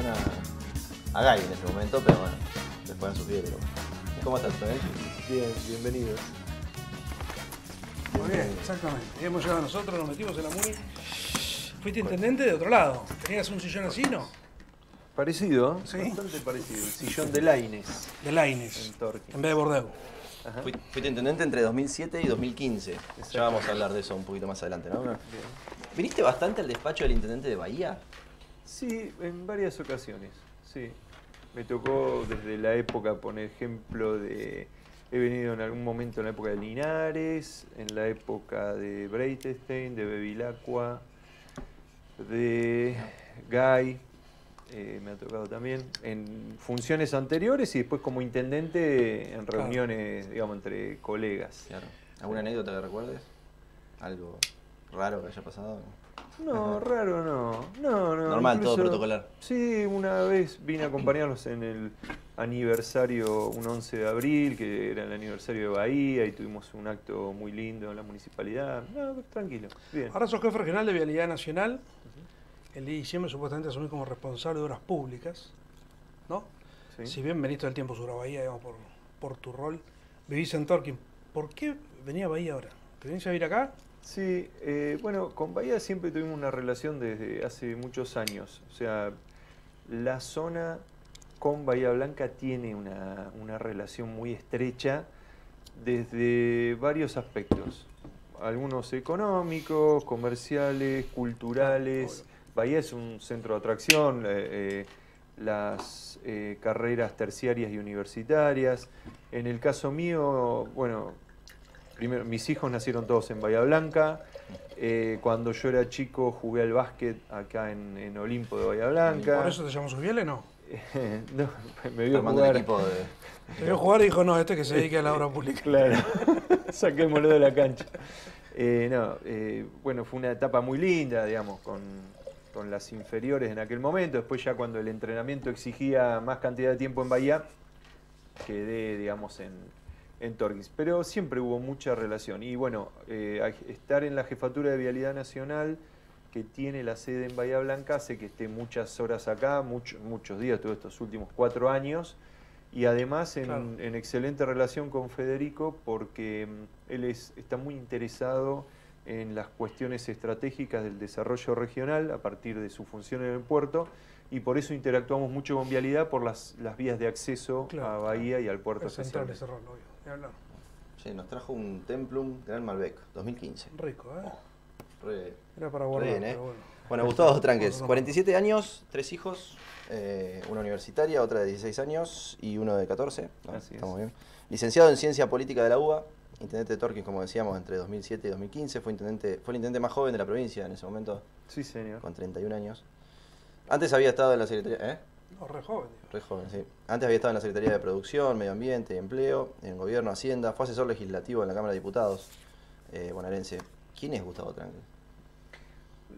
suena a Guy en ese momento, pero bueno, después han sufrido. ¿Cómo estás, Fred? Bien, bienvenidos. Muy bien, exactamente. Hemos llegado nosotros, nos metimos en la MUNI. Fuiste intendente de otro lado. ¿Tenías un sillón así, no? Parecido, ¿eh? Sí. bastante parecido. El sillón de Laines De Laines, en Torque. en vez de Bordeaux. Ajá. Fui- Fuiste intendente entre 2007 y 2015. Ya vamos a hablar de eso un poquito más adelante, ¿no? ¿Viniste bastante al despacho del intendente de Bahía? Sí, en varias ocasiones, sí. Me tocó desde la época, por ejemplo, de... He venido en algún momento en la época de Linares, en la época de Breitestein, de Bevilacqua, de Guy, eh, me ha tocado también, en funciones anteriores y después como intendente en Claro. reuniones, digamos, entre colegas. Claro. ¿Alguna anécdota que recuerdes? ¿Algo raro que haya pasado? No, raro no. No, no. Normal, todo protocolar. Sí, una vez vine a acompañarlos en el aniversario, un 11 de abril, que era el aniversario de Bahía, y tuvimos un acto muy lindo en la municipalidad. No, tranquilo, bien. Ahora sos jefe regional de Vialidad Nacional. El día de diciembre supuestamente asumís como responsable de obras públicas, ¿no? Sí. Si bien venís todo el tiempo sobre Bahía, digamos, por, por tu rol, vivís en Torquín. ¿Por qué venía a Bahía ahora? ¿Te venís a vivir acá? Sí, eh, bueno, con Bahía siempre tuvimos una relación desde hace muchos años. O sea, la zona con Bahía Blanca tiene una, una relación muy estrecha desde varios aspectos. Algunos económicos, comerciales, culturales. Bahía es un centro de atracción, eh, eh, las eh, carreras terciarias y universitarias. En el caso mío, bueno, primero, mis hijos nacieron todos en Bahía Blanca. Eh, cuando yo era chico jugué al básquet acá en, en Olimpo de Bahía Blanca. ¿Por eso te llamo Subiele? No. no, me vio jugar. equipo de... Te vio jugar y dijo, no, este que se dedique a la obra pública. Claro, saquémoslo de la cancha. Eh, no, eh, bueno, fue una etapa muy linda, digamos, con, con las inferiores en aquel momento. Después ya cuando el entrenamiento exigía más cantidad de tiempo en Bahía, quedé, digamos, en, en Torquís. Pero siempre hubo mucha relación. Y bueno, eh, estar en la jefatura de Vialidad Nacional, que tiene la sede en Bahía Blanca, hace que esté muchas horas acá, mucho- muchos días, todos estos últimos cuatro años. Y además en, Claro. en excelente relación con Federico porque mm, él es, está muy interesado en las cuestiones estratégicas del desarrollo regional a partir de su función en el puerto y por eso interactuamos mucho con Vialidad por las, las vías de acceso Claro. a Bahía y al puerto Es central obvio. Ni hablar. Sí, nos trajo un Templum Gran Malbec, 2015. Rico, ¿eh? Re- Era para guardar, bien, ¿eh? pero bueno. Bueno, Gustavo Tranques, Otro más. 47 años, tres hijos, eh, una universitaria, otra de 16 años y uno de 14. ¿no? Así es. Estamos bien. Licenciado en Ciencia Política de la UBA, intendente de Torquín, como decíamos, entre 2007 y 2015. Fue, intendente, fue el intendente más joven de la provincia en ese momento, Sí, señor. con 31 años. Antes había estado en la Secretaría... ¿eh? No, re joven, digo. Re joven, sí. Antes había estado en la Secretaría de Producción, Medio Ambiente y Empleo, en Gobierno, Hacienda, fue asesor legislativo en la Cámara de Diputados eh, bonaerense. ¿Quién es Gustavo Tranques?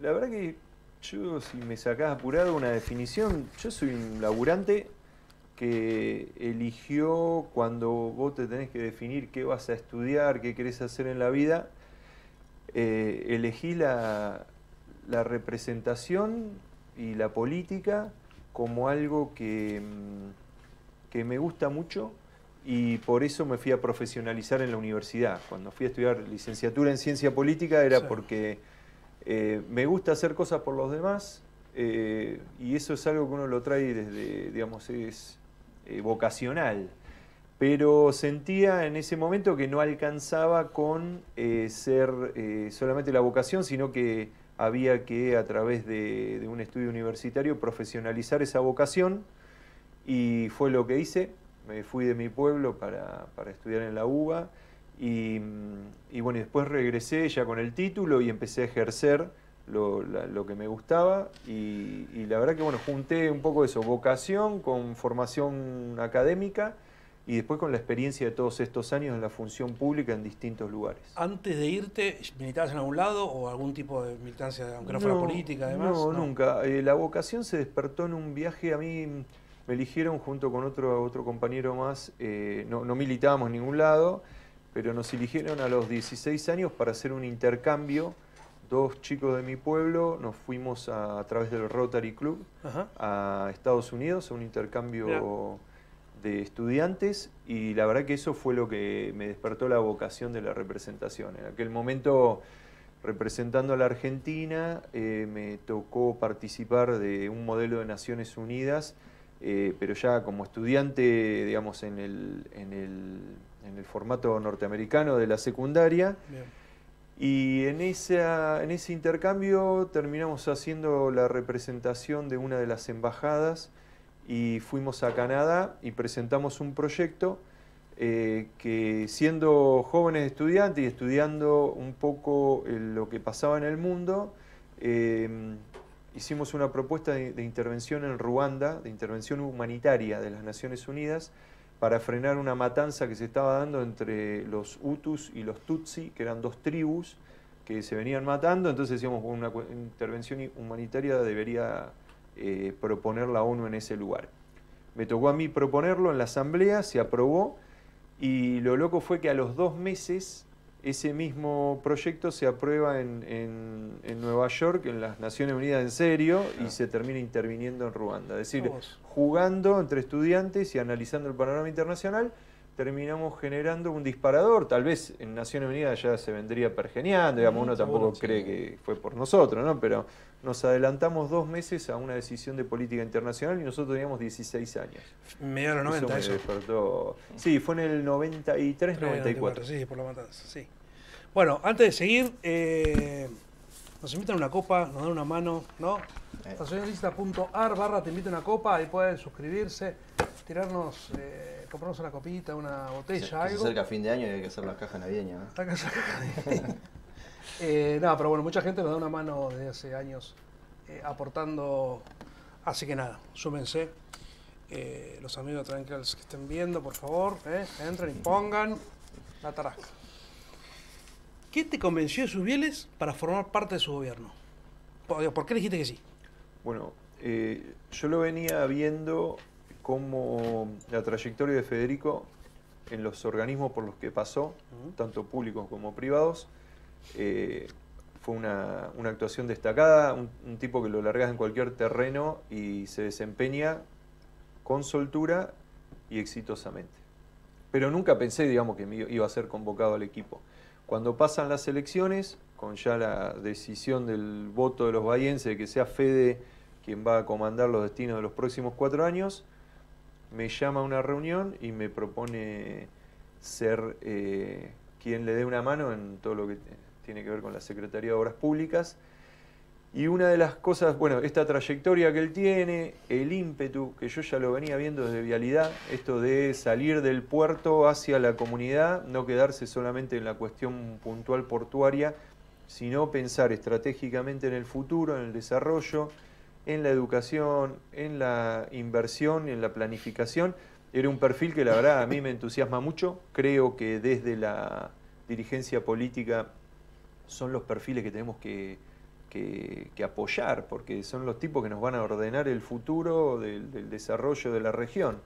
La verdad que yo, si me sacás apurado una definición, yo soy un laburante que eligió cuando vos te tenés que definir qué vas a estudiar, qué querés hacer en la vida, eh, elegí la, la representación y la política como algo que, mm, que me gusta mucho y por eso me fui a profesionalizar en la universidad. Cuando fui a estudiar licenciatura en ciencia política era Sí. porque eh, me gusta hacer cosas por los demás eh, y eso es algo que uno lo trae desde, digamos, es eh, vocacional. Pero sentía en ese momento que no alcanzaba con ser solamente la vocación, sino que había que a través de, un estudio universitario profesionalizar esa vocación y fue lo que hice. Me fui de mi pueblo para, estudiar en la UBA y, bueno, después regresé ya con el título y empecé a ejercer lo que me gustaba y, y la verdad que bueno, junté un poco eso, vocación con formación académica y después con la experiencia de todos estos años en la función pública en distintos lugares. Antes de irte, ¿militabas en algún lado o algún tipo de militancia, aunque no, fuera política, además? No, nunca. Eh, la vocación se despertó en un viaje. A mí me eligieron junto con otro, otro compañero más. eh, no, no militábamos en ningún lado, pero nos eligieron a los 16 años para hacer un intercambio dos chicos de mi pueblo nos fuimos a, a través del Rotary Club Ajá. a Estados Unidos a un intercambio Mirá. De estudiantes y la verdad que eso fue lo que me despertó la vocación de la representación. En aquel momento, representando a la Argentina, eh, me tocó participar de un modelo de Naciones Unidas, eh, pero ya como estudiante, digamos, en el, en el- en el formato norteamericano de la secundaria. Bien. Y en, esa, en ese intercambio terminamos haciendo la representación de una de las embajadas y fuimos a Canadá y presentamos un proyecto eh, que siendo jóvenes estudiantes y estudiando un poco eh, lo que pasaba en el mundo, eh, hicimos una propuesta de, de intervención en Ruanda, de intervención humanitaria de las Naciones Unidas, para frenar una matanza que se estaba dando entre los Hutus y los Tutsi, que eran dos tribus que se venían matando, entonces decíamos una cu- intervención humanitaria debería eh, proponer la ONU en ese lugar. Me tocó a mí proponerlo en la asamblea, se aprobó y lo loco fue que a los dos meses ese mismo proyecto se aprueba en, en- en Nueva York, en las Naciones Unidas en serio, y se termina interviniendo en Ruanda. Es decir, jugando entre estudiantes y analizando el panorama internacional, terminamos generando un disparador. Tal vez en Naciones Unidas ya se vendría pergeniando, digamos, Mm, uno tampoco cree que fue por nosotros, ¿no? Pero nos adelantamos dos meses a una decisión de política internacional y nosotros teníamos 16 años. Medio de los 90 me eso. despertó. Sí, fue en el 93, 94. Sí, por la matanza, sí. Bueno, antes de seguir, eh, nos invitan a una copa, nos dan una mano, ¿no? Eh. Estacionalista.ar barra te invito a una copa, ahí pueden suscribirse, tirarnos, eh, comprarnos una copita, una botella, que se algo. acerca fin de año y hay que hacer las cajas navideñas. ¿no? Acá se- Eh, no, pero bueno, mucha gente nos da una mano desde hace años eh, aportando. Así que nada, súmense. Eh, los amigos Tranquils que estén viendo, por favor, eh, entren y pongan la tarasca. ¿Qué te convenció de sus bieles para formar parte de su gobierno? ¿Por, por qué dijiste que sí? Bueno, eh, yo lo venía viendo como la trayectoria de Federico en los organismos por los que pasó, tanto públicos como privados. eh, fue una, una actuación destacada, un, un tipo que lo largas en cualquier terreno y se desempeña con soltura y exitosamente. Pero nunca pensé, digamos, que iba a ser convocado al equipo. Cuando pasan las elecciones, con ya la decisión del voto de los bahienses de que sea Fede quien va a comandar los destinos de los próximos cuatro años, me llama a una reunión y me propone ser eh, quien le dé una mano en todo lo que tiene que ver con la Secretaría de Obras Públicas. Y una de las cosas, bueno, esta trayectoria que él tiene, el ímpetu, que yo ya lo venía viendo desde Vialidad, esto de salir del puerto hacia la comunidad, no quedarse solamente en la cuestión puntual portuaria, sino pensar estratégicamente en el futuro, en el desarrollo, en la educación, en la inversión, en la planificación. Era un perfil que la verdad a mí me entusiasma mucho. Creo que desde la dirigencia política son los perfiles que tenemos que, apoyar, porque son los tipos que nos van a ordenar el futuro del, desarrollo de la región.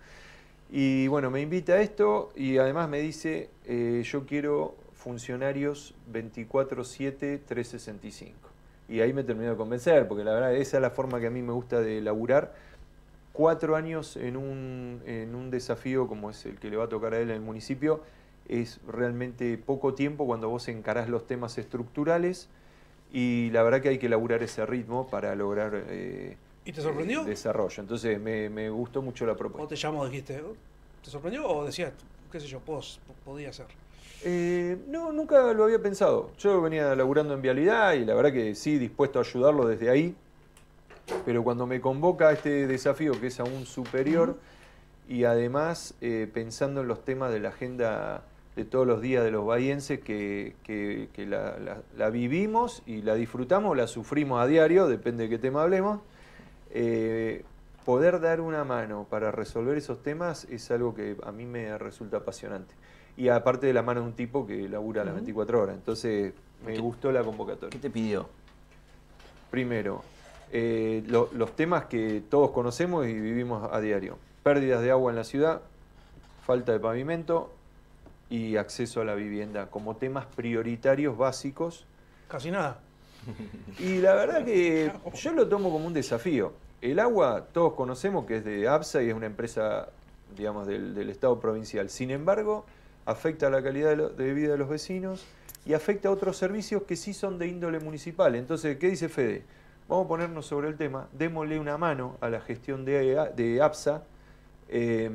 Y bueno, me invita a esto y además me dice, eh, yo quiero funcionarios 24-7, 365. Y ahí me terminó de convencer, porque la verdad esa es la forma que a mí me gusta de laburar. Cuatro años en un, en un desafío como es el que le va a tocar a él en el municipio es realmente poco tiempo cuando vos encarás los temas estructurales y la verdad que hay que laburar ese ritmo para lograr eh, ¿Y te sorprendió? desarrollo. Entonces me, me gustó mucho la ¿O propuesta. te llamó, dijiste? ¿te sorprendió o decías, qué sé yo, podía ser? Eh, no, nunca lo había pensado. Yo venía laburando en vialidad y la verdad que sí, dispuesto a ayudarlo desde ahí. Pero cuando me convoca a este desafío que es aún superior y además eh, pensando en los temas de la agenda de todos los días de los bahienses que, que- que la, la- la vivimos y la disfrutamos, la sufrimos a diario, depende de qué tema hablemos. eh, poder dar una mano para resolver esos temas es algo que a mí me resulta apasionante. Y aparte de la mano de un tipo que labura las Ujú. 24 horas. Entonces me ¿Qué- gustó la ¿Qué convocatoria. te pidió? Primero, eh, lo- los temas que todos conocemos y vivimos a diario. Pérdidas de agua en la ciudad, falta de pavimento y acceso a la vivienda como temas prioritarios básicos. Casi nada. Y la verdad que yo lo tomo como un desafío. El agua, todos conocemos que es de APSA y es una empresa, digamos, del, del Estado provincial. Sin embargo, afecta a la calidad de, vida de los vecinos y afecta a otros servicios que sí son de índole municipal. Entonces, ¿qué dice Fede? Vamos a ponernos sobre el tema, démosle una mano a la gestión de, de APSA eh,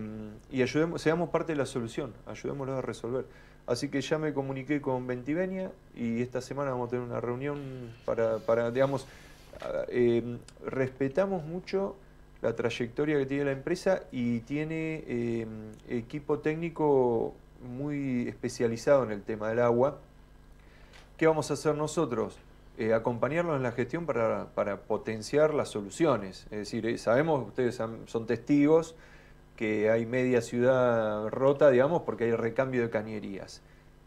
y ayudemos, seamos parte de la solución, ayudémoslos a resolver. Así que ya me comuniqué con Ventivenia y esta semana vamos a tener una reunión para, digamos, eh, respetamos mucho la trayectoria que tiene la empresa y tiene eh, equipo técnico muy especializado en el tema del agua. ¿Qué vamos a hacer nosotros? Eh, acompañarlos en la gestión para, para potenciar las soluciones. Es decir, eh, sabemos, ustedes son testigos, que hay media ciudad rota, digamos, porque hay recambio de cañerías.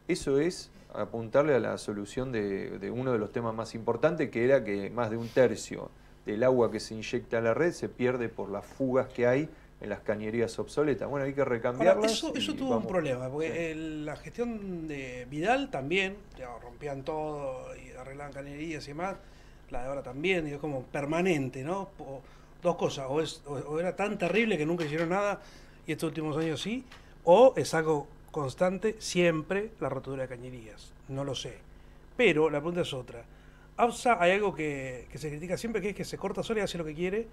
Eso es apuntarle a la solución de, de uno de los temas más importantes, que era que más de un tercio del agua que se inyecta a la red se pierde por las fugas que hay en las cañerías obsoletas. Bueno, hay que Ahora, recambiarlas. eso, tuvo vamos. un problema, porque Sí. el- la gestión de Vidal también, digamos, rompían todo y arreglaban cañerías y demás, la de ahora también, y es como permanente, ¿no? O- dos cosas, o, es, o, o era tan terrible que nunca hicieron nada y estos últimos años sí, o es algo constante siempre la rotura de cañerías, no lo sé. Pero la pregunta es otra. APSA hay algo que, que se critica siempre, que es que se corta sola y hace lo que quiere,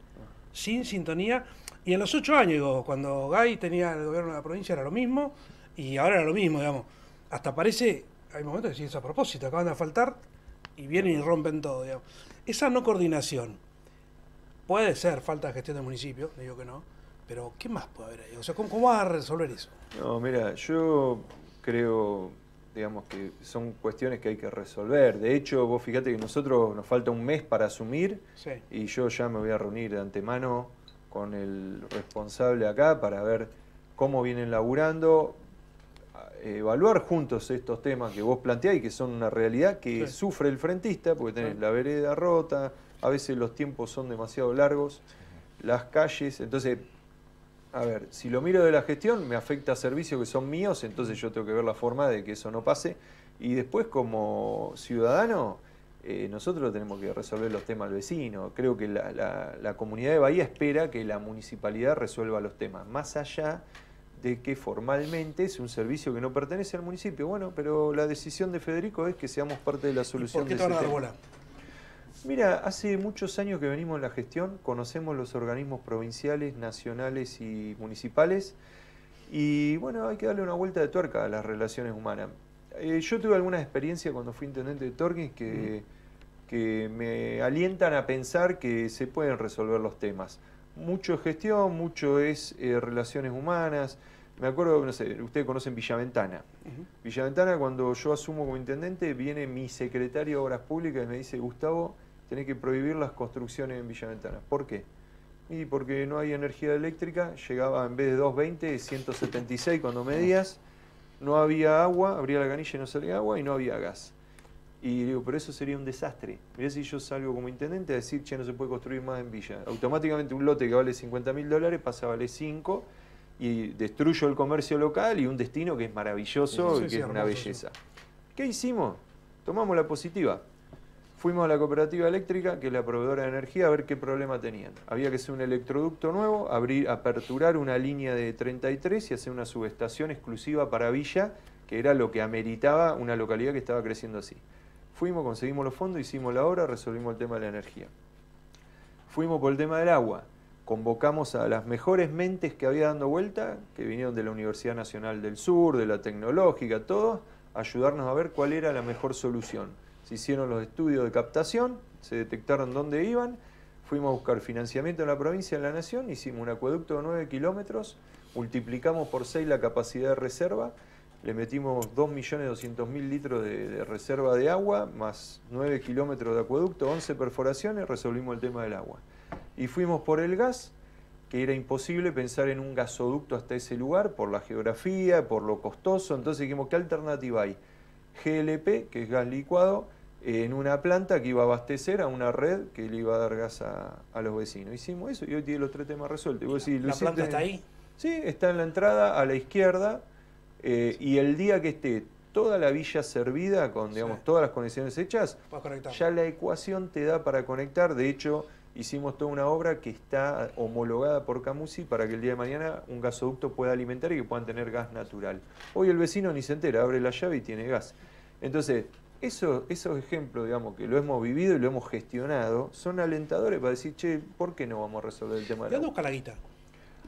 sin sintonía. Y en los ocho años, digo, cuando Gay tenía el gobierno de la provincia era lo mismo, y ahora era lo mismo, digamos. Hasta parece, hay momentos que sí es a propósito, acaban de faltar y vienen y rompen todo, digamos. Esa no coordinación puede ser falta de gestión del municipio, digo que no, pero ¿qué más puede haber ahí? O sea, ¿cómo, cómo vas a resolver eso? No, mira, yo creo, digamos que son cuestiones que hay que resolver. De hecho, vos fíjate que nosotros nos falta un mes para asumir Sí. y yo ya me voy a reunir de antemano con el responsable acá para ver cómo vienen laburando, evaluar juntos estos temas que vos planteás y que son una realidad que Sí. sufre el frentista, porque tenés Sí. la vereda rota, a veces los tiempos son demasiado largos, las calles, entonces a ver, si lo miro de la gestión, me afecta a servicios que son míos, entonces yo tengo que ver la forma de que eso no pase. Y después, como ciudadano, eh, nosotros tenemos que resolver los temas al vecino. Creo que la, la- la comunidad de Bahía espera que la municipalidad resuelva los temas, más allá de que formalmente es un servicio que no pertenece al municipio. Bueno, pero la decisión de Federico es que seamos parte de la ¿Y solución ¿Por qué de ese tema. bola? Mira, hace muchos años que venimos en la gestión, conocemos los organismos provinciales, nacionales y municipales y bueno, hay que darle una vuelta de tuerca a las relaciones humanas. Eh, yo tuve alguna experiencia cuando fui intendente de Torquín que, que me alientan a pensar que se pueden resolver los temas. Mucho es gestión, mucho es eh, relaciones humanas. Me acuerdo, no sé, ustedes conocen Villaventana. Ujú. Villaventana, cuando yo asumo como intendente, viene mi secretario de Obras Públicas y me dice, Gustavo, tenés que prohibir las construcciones en Villaventana. ¿Por qué? Y porque no hay energía eléctrica, llegaba en vez de 220, 176 cuando medías, no había agua, abría la canilla y no salía agua y no había gas. Y digo, pero eso sería un desastre. Mirá si yo salgo como intendente a decir, che, no se puede construir más en Villa. Automáticamente un lote que vale 50 mil dólares pasa a valer 5 y destruyo el comercio local y un destino que es maravilloso Sí, y que sí, es una belleza. ¿Qué hicimos? Tomamos la positiva. Fuimos a la cooperativa eléctrica, que es la proveedora de energía, a ver qué problema tenían. Había que hacer un electroducto nuevo, abrir, aperturar una línea de 33 y hacer una subestación exclusiva para Villa, que era lo que ameritaba una localidad que estaba creciendo así. Fuimos, conseguimos los fondos, hicimos la obra, resolvimos el tema de la energía. Fuimos por el tema del agua. Convocamos a las mejores mentes que había dando vuelta, que vinieron de la Universidad Nacional del Sur, de la Tecnológica, todos, a ayudarnos a ver cuál era la mejor solución. Hicieron los estudios de captación, se detectaron dónde iban, fuimos a buscar financiamiento en la provincia, en la nación, hicimos un acueducto de 9 kilómetros, multiplicamos por 6 la capacidad de reserva, le metimos 2.200.000 litros de, de reserva de agua, más 9 kilómetros de acueducto, 11 perforaciones, resolvimos el tema del agua. Y fuimos por el gas, que era imposible pensar en un gasoducto hasta ese lugar, por la geografía, por lo costoso, entonces dijimos, ¿qué alternativa hay? GLP, que es gas licuado, en una planta que iba a abastecer a una red que le iba a dar gas a, a los vecinos. Hicimos eso y hoy tiene los tres temas resueltos. Vos decís, ¿La planta está ahí? Sí, está en la entrada a la izquierda eh, y el día que esté toda la villa servida, con digamos, Sí. todas las conexiones hechas, ya la ecuación te da para conectar. De hecho, hicimos toda una obra que está homologada por Camusi para que el día de mañana un gasoducto pueda alimentar y que puedan tener gas natural. Hoy el vecino ni se entera, abre la llave y tiene gas. Entonces, eso, esos ejemplos, digamos, que lo hemos vivido y lo hemos gestionado, son alentadores para decir, che, ¿por qué no vamos a resolver el tema ¿Y del dónde busca la guita?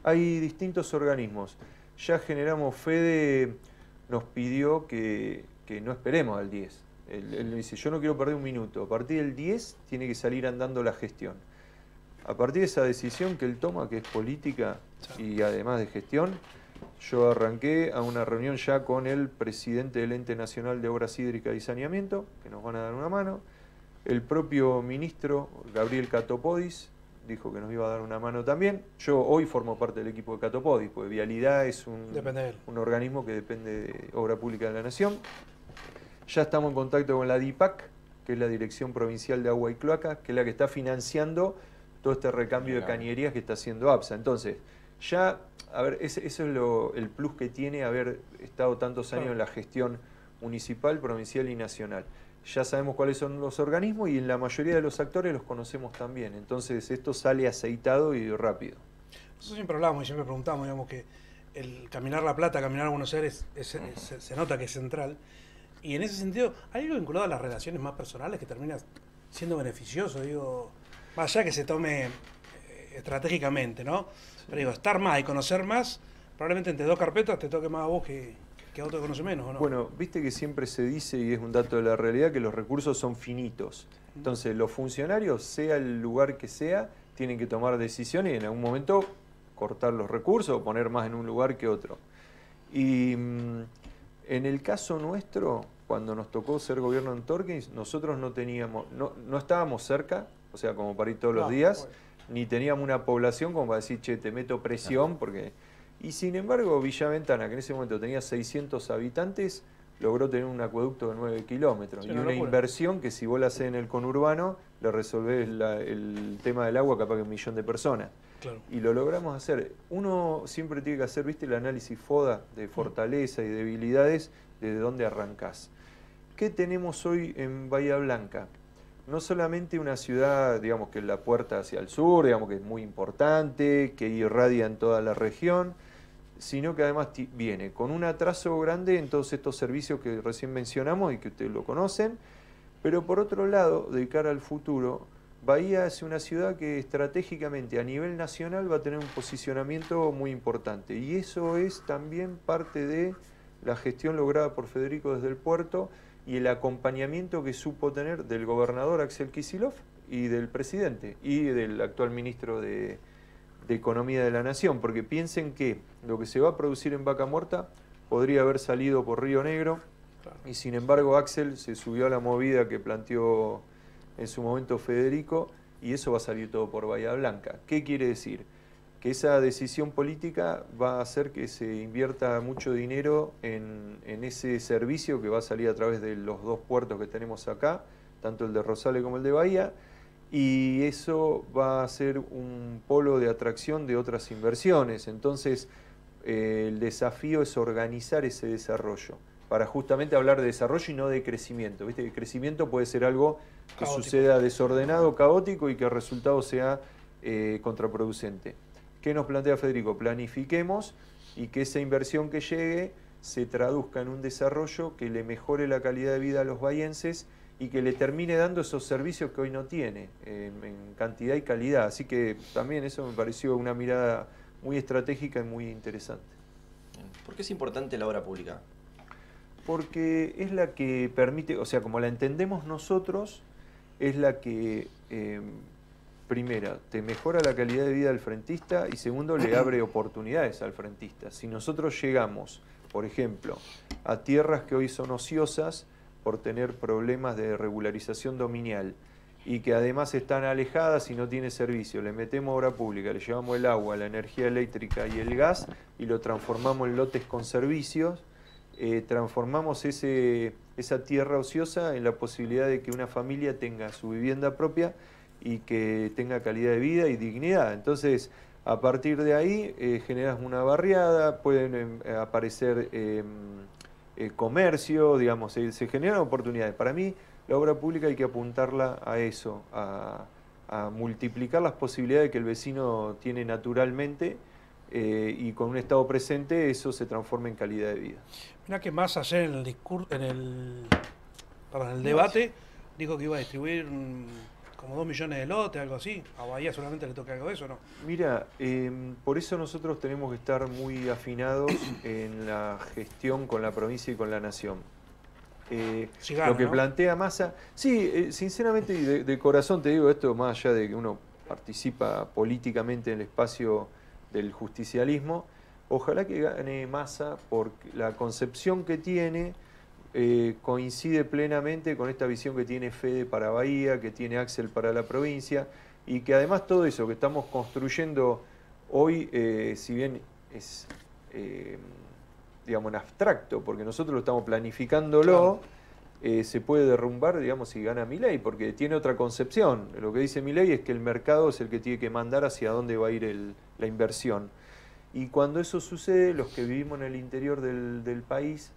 Hay distintos organismos. Ya generamos, Fede nos pidió que, que no esperemos al 10. Él, él dice, yo no quiero perder un minuto. A partir del 10 tiene que salir andando la gestión. A partir de esa decisión que él toma, que es política y además de gestión, yo arranqué a una reunión ya con el presidente del Ente Nacional de Obras Hídricas y Saneamiento, que nos van a dar una mano. El propio ministro, Gabriel Catopodis, dijo que nos iba a dar una mano también. Yo hoy formo parte del equipo de Catopodis, porque Vialidad es un, organismo que depende de Obra Pública de la Nación. Ya estamos en contacto con la DIPAC, que es la Dirección Provincial de Agua y Cloaca, que es la que está financiando todo este recambio de cañerías que está haciendo APSA. Entonces, ya, a ver, ese- eso es lo- el plus que tiene haber estado tantos años en la gestión municipal, provincial y nacional. Ya sabemos cuáles son los organismos y en la mayoría de los actores los conocemos también. Entonces, esto sale aceitado y rápido. Nosotros siempre hablamos y siempre preguntamos, digamos, que el caminar La Plata, caminar a Buenos Aires, es- es- se, se nota que es central. Y en ese sentido, ¿hay algo vinculado a las relaciones más personales que termina siendo beneficioso? Digo, más allá que se tome eh, estratégicamente, ¿no? Pero digo, estar más y conocer más, probablemente entre dos carpetas te toque más a vos que, que a otro que conoce menos, ¿o no? Bueno, viste que siempre se dice, y es un dato de la realidad, que los recursos son finitos. Entonces, los funcionarios, sea el lugar que sea, tienen que tomar decisiones y en algún momento cortar los recursos o poner más en un lugar que otro. Y mm, en el caso nuestro, cuando nos tocó ser gobierno en Torkins, nosotros no teníamos, no, no estábamos cerca, o sea, como para ir todos los días, bueno. Ni teníamos una población como para decir, che, te meto presión, porque... Y sin embargo, Villa Ventana, que en ese momento tenía 600 habitantes, logró tener un acueducto de 9 kilómetros Sí, y una locura. inversión que si vos la haces en el conurbano, le resolvés la- el tema del agua capaz que un millón de personas. Claro. Y lo logramos hacer. Uno siempre tiene que hacer, viste, el análisis FODA Mm. de fortaleza y debilidades, desde dónde arrancás. ¿Qué tenemos hoy en Bahía Blanca? No solamente una ciudad, digamos, que es la puerta hacia el sur, digamos que es muy importante, que irradia en toda la región, sino que además viene con un atraso grande en todos estos servicios que recién mencionamos y que ustedes lo conocen, pero por otro lado, de cara al futuro, Bahía es una ciudad que estratégicamente a nivel nacional va a tener un posicionamiento muy importante. Y eso es también parte de la gestión lograda por Federico desde el puerto y el acompañamiento que supo tener del gobernador Axel Kisilov y del presidente y del actual ministro de, de Economía de la Nación, porque piensen que lo que se va a producir en Vaca Muerta podría haber salido por Río Negro, Claro. y sin embargo Axel se subió a la movida que planteó en su momento Federico y eso va a salir todo por Bahía Blanca. ¿Qué quiere decir? Que esa decisión política va a hacer que se invierta mucho dinero en, en ese servicio que va a salir a través de los dos puertos que tenemos acá, tanto el de Rosales como el de Bahía, y eso va a ser un polo de atracción de otras inversiones. Entonces, eh, el desafío es organizar ese desarrollo para justamente hablar de desarrollo y no de crecimiento. ¿Viste? El crecimiento puede ser algo que Caótico. suceda desordenado, caótico y que el resultado sea eh, contraproducente. ¿Qué nos plantea Federico? Planifiquemos y que esa inversión que llegue se traduzca en un desarrollo que le mejore la calidad de vida a los bahienses y que le termine dando esos servicios que hoy no tiene, en, en cantidad y calidad. Así que también eso me pareció una mirada muy estratégica y muy interesante. ¿Por qué es importante la obra pública? Porque es la que permite, o sea, como la entendemos nosotros, es la que, eh, primera, te mejora la calidad de vida del frentista y segundo, le abre oportunidades al frentista. Si nosotros llegamos, por ejemplo, a tierras que hoy son ociosas por tener problemas de regularización dominial y que además están alejadas y no tiene servicio, le metemos obra pública, le llevamos el agua, la energía eléctrica y el gas y lo transformamos en lotes con servicios, eh, transformamos ese, esa tierra ociosa en la posibilidad de que una familia tenga su vivienda propia y que tenga calidad de vida y dignidad. Entonces, a partir de ahí eh, generas una barriada, pueden em, aparecer em, eh, comercio, digamos, se, se generan oportunidades. Para mí, la obra pública hay que apuntarla a eso, a, a multiplicar las posibilidades que el vecino tiene naturalmente eh, y con un Estado presente eso se transforma en calidad de vida. Mira que más ayer en el discurso, en el, perdón, en el debate, dijo que iba a distribuir como dos millones de lotes, algo así. A Bahía solamente le toca algo de eso, ¿no? Mira, eh, por eso nosotros tenemos que estar muy afinados en la gestión con la provincia y con la nación. Eh, lo que ¿no? plantea Massa, sí, eh, sinceramente y de, de corazón te digo esto, más allá de que uno participa políticamente en el espacio del justicialismo, ojalá que gane Massa porque la concepción que tiene eh, coincide plenamente con esta visión que tiene Fede para Bahía, que tiene Axel para la provincia, y que además todo eso que estamos construyendo hoy, eh, si bien es, eh, digamos, en abstracto, porque nosotros lo estamos planificándolo, se puede derrumbar, digamos, si gana Milei, porque tiene otra concepción. Lo que dice Milei es que el mercado es el que tiene que mandar hacia dónde va a ir el- la inversión. Y cuando eso sucede, los que vivimos en el interior del, del país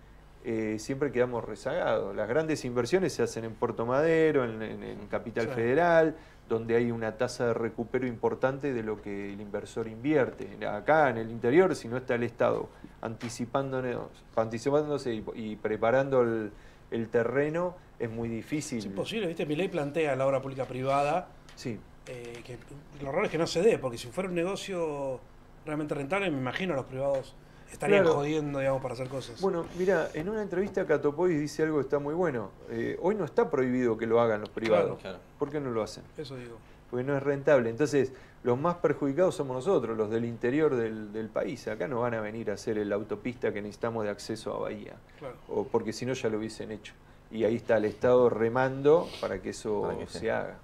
eh, siempre quedamos rezagados. Las grandes inversiones se hacen en Puerto Madero, en, en- en Capital Sí. Federal, donde hay una tasa de recupero importante de lo que el inversor invierte. Acá en el interior, si no está el Estado anticipándonos, anticipándose y, y preparando el, el terreno, es muy difícil. Es imposible, ¿viste? Mi ley plantea la obra pública privada, Sí. eh, que lo raro es que no se dé, porque si fuera un negocio realmente rentable, me imagino a los privados estarían Claro. jodiendo, digamos, para hacer cosas. Bueno, mira, en una entrevista Catopois dice algo que está muy bueno. Eh, hoy no está prohibido que lo hagan los privados. Claro. ¿Por qué no lo hacen? Eso digo. Porque no es rentable. Entonces, los más perjudicados somos nosotros, los del interior del, del país. Acá no van a venir a hacer la autopista que necesitamos de acceso a Bahía. Claro. O porque si no ya lo hubiesen hecho. Y ahí está el Estado remando para que eso Para que se se- haga.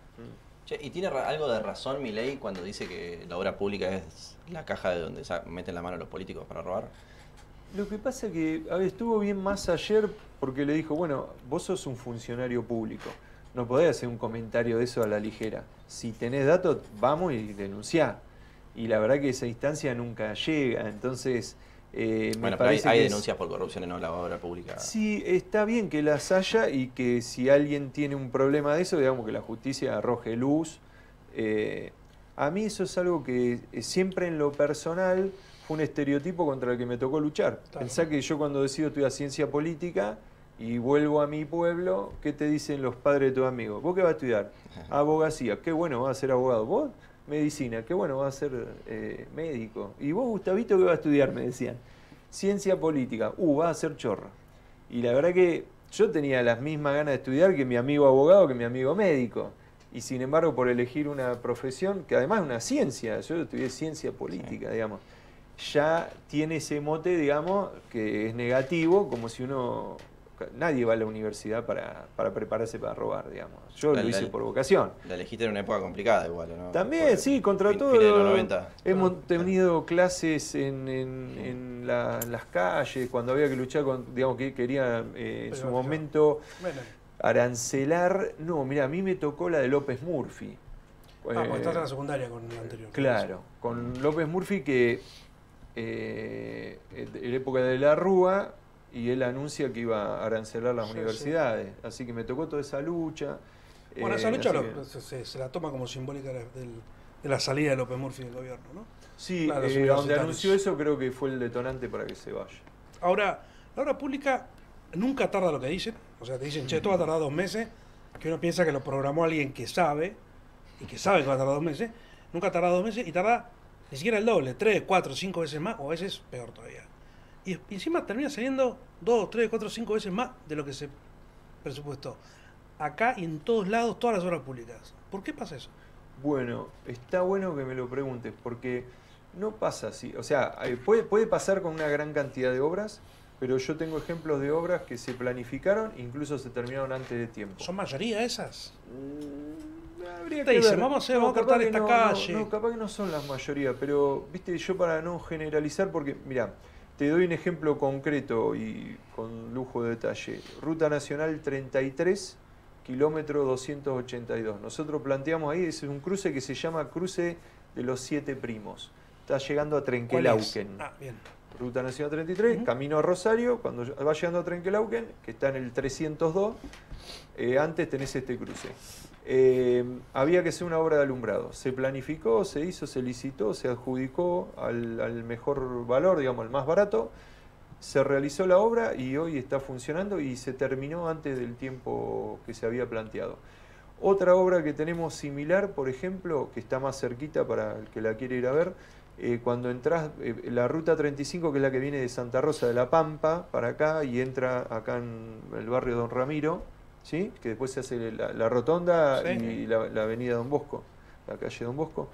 Che, ¿y tiene algo de razón mi ley cuando dice que la obra pública es la caja de donde meten la mano los políticos para robar? Lo que pasa que a ver, estuvo bien más ayer porque le dijo, bueno, vos sos un funcionario público, no podés hacer un comentario de eso a la ligera. Si tenés datos, vamos y denunciá. Y la verdad que esa instancia nunca llega, entonces eh, me Bueno, pero hay, es- denuncias por corrupción en la obra pública. Sí, está bien que las haya y que si alguien tiene un problema de eso, digamos que la justicia arroje luz. Eh, a mí eso es algo que eh, siempre en lo personal fue un estereotipo contra el que me tocó luchar. Claro. Pensá que yo cuando decido estudiar ciencia política y vuelvo a mi pueblo, ¿qué te dicen los padres de tus amigos? ¿Vos qué vas a estudiar? Abogacía, qué bueno, vas a ser abogado. ¿Vos? Medicina, qué bueno, vas a ser eh, médico. ¿Y vos, Gustavito, qué vas a estudiar? Me decían. Ciencia política, uh, vas a ser chorro. Y la verdad que yo tenía las mismas ganas de estudiar que mi amigo abogado, que mi amigo médico. Y sin embargo, por elegir una profesión, que además es una ciencia, yo estudié ciencia política, digamos, ya tiene ese mote, digamos, que es negativo, como si uno... Nadie va a la universidad para, para prepararse para robar, digamos. Yo La- lo la- hice por vocación. La elegiste en una época complicada igual, ¿no? También, Porque sí, contra fin- todo. de los 90. Hemos Claro. tenido clases en, en- en la- en las calles, cuando había que luchar con, digamos, que quería eh, en su momento Bueno, arancelar. No, mira, a mí me tocó la de López Murphy. ah, porque Eh, estás en la secundaria con el anterior. Claro, con López Murphy que eh, en la época de la Rúa y él anuncia que iba a arancelar las Sí, sí. universidades. Así que me tocó toda esa lucha. Bueno, eh, esa lucha lo- que- se, la toma como simbólica de, la salida de López Murphy del gobierno, ¿no? Sí, Claro, eh, donde anunció eso creo que fue el detonante para que se vaya. Ahora, la obra pública nunca tarda lo que dicen. O sea, te dicen, che, esto va a tardar dos meses, que uno piensa que lo programó alguien que sabe, y que sabe que va a tardar dos meses. Nunca tarda dos meses y tarda ni siquiera el doble, tres, cuatro, cinco veces más, o a veces peor todavía. Y encima termina saliendo dos, tres, cuatro, cinco veces más de lo que se presupuestó. Acá y en todos lados, todas las obras públicas. ¿Por qué pasa eso? Bueno, está bueno que me lo preguntes, porque no pasa así. O sea, eh, puede, puede pasar con una gran cantidad de obras, pero yo tengo ejemplos de obras que se planificaron, incluso se terminaron antes de tiempo. ¿Son mayoría esas? Mm, habría Te que dicen, ver. vamos a hacer- vamos a cortar esta no, calle. No, no, capaz que no son las mayoría, pero viste, yo para no generalizar, porque mira, te doy un ejemplo concreto y con lujo de detalle. Ruta Nacional 33, kilómetro 282. Nosotros planteamos ahí, es un cruce que se llama Cruce de los Siete Primos. Está llegando a. Trenquelauquen. Ah, bien. Ruta Nacional 33, Ujú. camino a Rosario, cuando va llegando a Trenquelauquen, que está en el 302, eh, antes tenés este cruce. Eh, había que hacer una obra de alumbrado. Se planificó, se hizo, se licitó, se adjudicó al, mejor valor, digamos, al más barato. Se realizó la obra y hoy está funcionando y se terminó antes del tiempo que se había planteado. Otra obra que tenemos similar, por ejemplo, que está más cerquita para el que la quiere ir a ver, eh, cuando entras, eh, la ruta 35, que es la que viene de Santa Rosa de la Pampa para acá y entra acá en el barrio Don Ramiro, ¿sí? que después se hace la, la rotonda Sí. y la, la avenida Don Bosco, la calle Don Bosco.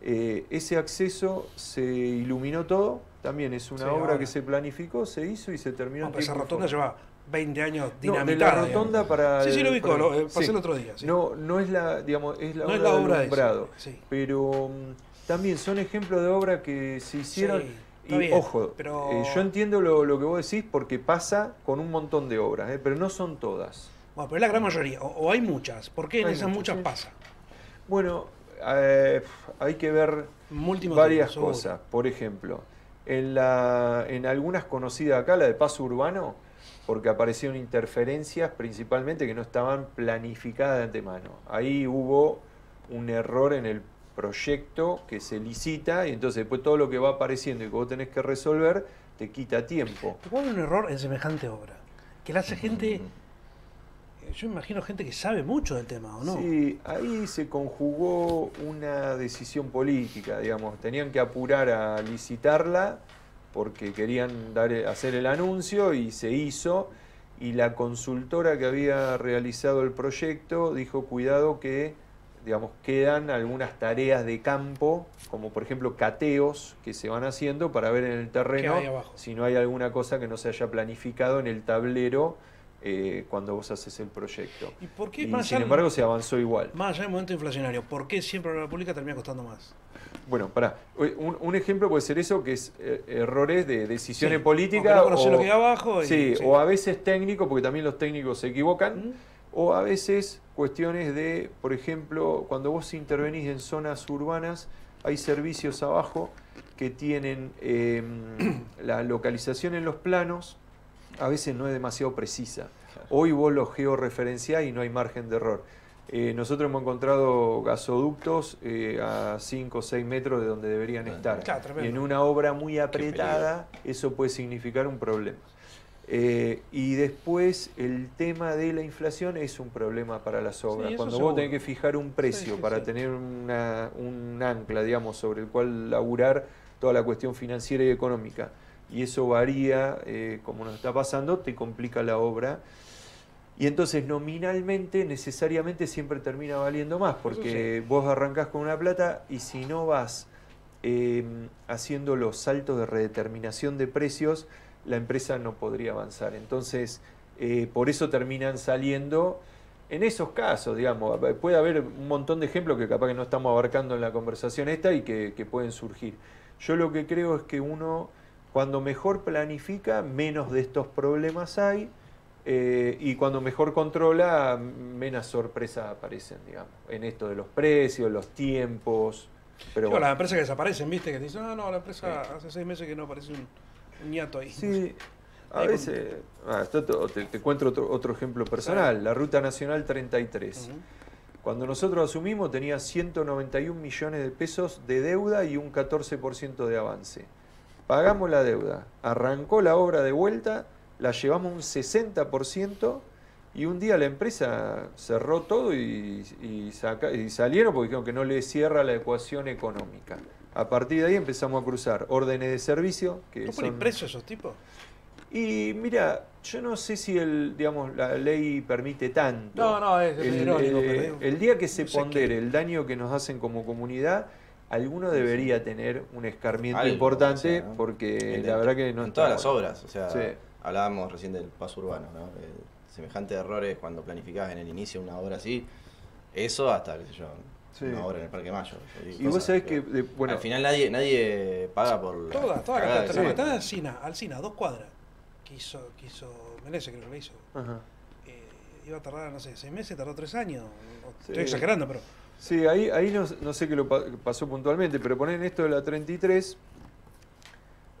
Eh, ese acceso se iluminó todo, también es una Sí, obra ahora. que se planificó, se hizo y se terminó. No, en pero esa rotonda lleva 20 años No, de dinamitada. la rotonda digamos. para... Sí, sí, lo ubico, para- lo, eh, pasé sí. el otro día. sí. No, no es la, digamos, es la No obra es la de obra pero mm, también son ejemplos de obra que se hicieron. Sí, y bien, ojo, pero- eh, yo entiendo lo, lo que vos decís porque pasa con un montón de obras, eh, pero no son todas. Bueno, pero es la gran mayoría, o, o hay muchas. ¿Por qué en Hay esas muchas, pasa? Bueno, eh, hay que ver varias cosas. Por ejemplo, en, la, en algunas conocidas acá, la de paso urbano, porque aparecieron interferencias principalmente que no estaban planificadas de antemano. Ahí hubo un error en el proyecto que se licita y entonces después todo lo que va apareciendo y que vos tenés que resolver te quita tiempo. ¿Te puede haber un error en semejante obra? Que la hace gente. eh, Yo imagino gente que sabe mucho del tema, ¿o no? Sí, ahí se conjugó una decisión política, digamos. Tenían que apurar a licitarla porque querían dar, hacer el anuncio y se hizo. Y la consultora que había realizado el proyecto dijo, cuidado que, digamos, quedan algunas tareas de campo, como por ejemplo cateos que se van haciendo para ver en el terreno si no hay alguna cosa que no se haya planificado en el tablero eh, cuando vos haces el proyecto. ¿Y por qué Y, más sin allá, embargo se avanzó igual. más allá del momento inflacionario, por qué siempre la obra pública termina costando más? Bueno, para un, un ejemplo puede ser eso, que es eh, errores de decisiones Sí, políticas. aunque no conocés lo que hay abajo y- sí, sí. o a veces técnico, porque también los técnicos se equivocan. ¿Mm? O a veces cuestiones de, por ejemplo, cuando vos intervenís en zonas urbanas, hay servicios abajo que tienen eh, la localización en los planos, a veces no es demasiado precisa. Hoy vos lo georreferenciás y no hay margen de error. Eh, nosotros hemos encontrado gasoductos eh, a 5 o 6 metros de donde deberían estar. Claro, y en una obra muy apretada, eso puede significar un problema. Eh, y después el tema de la inflación es un problema para las obras. Cuando seguro. vos tenés que fijar un precio Sí, para sí. tener una- un ancla, digamos, sobre el cual laburar toda la cuestión financiera y económica, y eso varía, como nos está pasando, te complica la obra. Y entonces nominalmente, necesariamente siempre termina valiendo más, porque vos arrancás con una plata y si no vas eh, haciendo los saltos de redeterminación de precios, la empresa no podría avanzar. Entonces, eh, por eso terminan saliendo en esos casos, digamos. Puede haber un montón de ejemplos que capaz que no estamos abarcando en la conversación esta y que, que pueden surgir. Yo lo que creo es que uno, cuando mejor planifica, menos de estos problemas hay. Eh, y cuando mejor controla, menos sorpresas aparecen, digamos, en esto de los precios, los tiempos. Pero bueno. las empresas que desaparecen, ¿viste? Que te dicen, no, no, la empresa hace seis meses que no aparece un, un ñato ahí. Sí, a Ahí con- veces. ah, esto te, cuento otro, otro ejemplo personal, la Ruta Nacional 33. Ujú. Cuando nosotros asumimos tenía 191 millones de pesos de deuda y un 14% de avance. Pagamos la deuda, arrancó la obra de vuelta, la llevamos un 60% y un día la empresa cerró todo y, y saca- y salieron porque dijeron que no le cierra la ecuación económica. A partir de ahí empezamos a cruzar órdenes de servicio, que ¿No son precio esos tipos? y mira, yo no sé si el, digamos, la ley permite tanto. No, no, es- el, irónico, eh, el día que se no sé pondere qué. el daño que nos hacen como comunidad, alguno debería tener un escarmiento Algo, importante o sea, ¿no? porque En- la verdad que no en está todas las obras, o sea, Sí. Hablábamos recién del paso urbano, ¿no? Semejantes errores cuando planificabas en el inicio una obra así, eso hasta, qué sé yo, Sí. una obra en el Parque Mayo. Y vos sabés que, de- bueno, al final nadie, nadie paga por Todas, todas las se Está. Alcina, Alcina, dos cuadras. Que hizo, que hizo Menezes, creo que lo hizo. ajá. Eh, iba a tardar, no sé, seis meses, tardó tres años. Sí. Estoy exagerando, pero. Sí, ahí, ahí no, no sé qué lo pa- pasó puntualmente, pero ponen esto de la 33.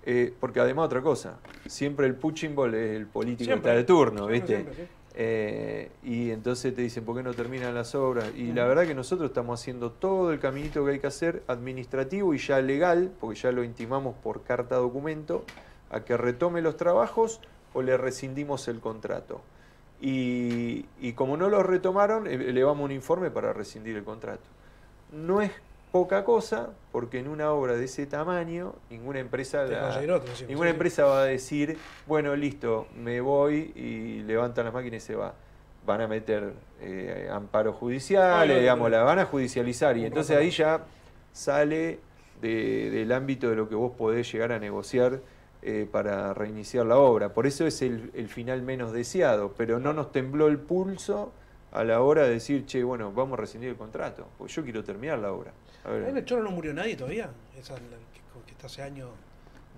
Eh, porque además otra cosa, siempre el punching ball es el político que Siempre. está de turno, ¿viste? siempre, sí. Eh, y entonces te dicen, ¿por qué no terminan las obras? Y la verdad que nosotros estamos haciendo todo el caminito que hay que hacer, administrativo y ya legal, porque ya lo intimamos por carta documento, a que retome los trabajos o le rescindimos el contrato. Y, y como no lo retomaron, eh, elevamos un informe para rescindir el contrato. No es poca cosa, porque en una obra de ese tamaño, ninguna empresa... Te la- conseguir otro, sí, Ninguna sí. empresa va a decir, bueno, listo, me voy y levantan las máquinas y se va. Van a meter eh, amparos judiciales, Ah, no, digamos, la van a judicializar y entonces ahí ya sale de- del ámbito de lo que vos podés llegar a negociar eh, para reiniciar la obra. Por eso es el, el final menos deseado, pero no nos tembló el pulso a la hora de decir, che, bueno, vamos a rescindir el contrato, porque yo quiero terminar la obra. A ver, Ahí en el Choro no murió nadie todavía. Esa es la que, que está hace años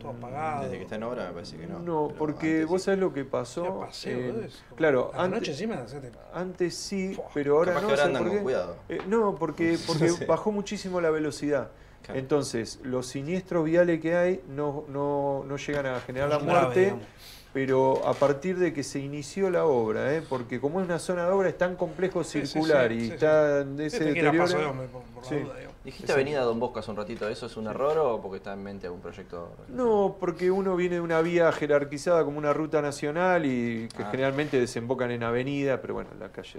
todo Mm, apagado. Desde que está en obra me parece que no. No, pero porque vos sí. sabés lo que pasó. paseo, como- claro, la antes, noche encima hacete- antes sí, Fua. pero ahora no. ahora ¿sabés andan por con qué? cuidado. Eh, no, porque, porque Sí. bajó muchísimo la velocidad. Claro. Entonces, los siniestros viales que hay no, no, no llegan a generar la muerte, digamos. Pero a partir de que se inició la obra, ¿eh? porque como es una zona de obra, es tan complejo Sí, sí, circular sí, y sí, está en ese que era paso de deterioro. hombre, por, por la Sí. duda, digamos. Dijiste. Avenida Don Bosco hace un ratito, ¿eso es un error o porque está en mente algún proyecto? No, porque uno viene de una vía jerarquizada como una ruta nacional y que Ah. generalmente desembocan en avenida, pero bueno, la calle.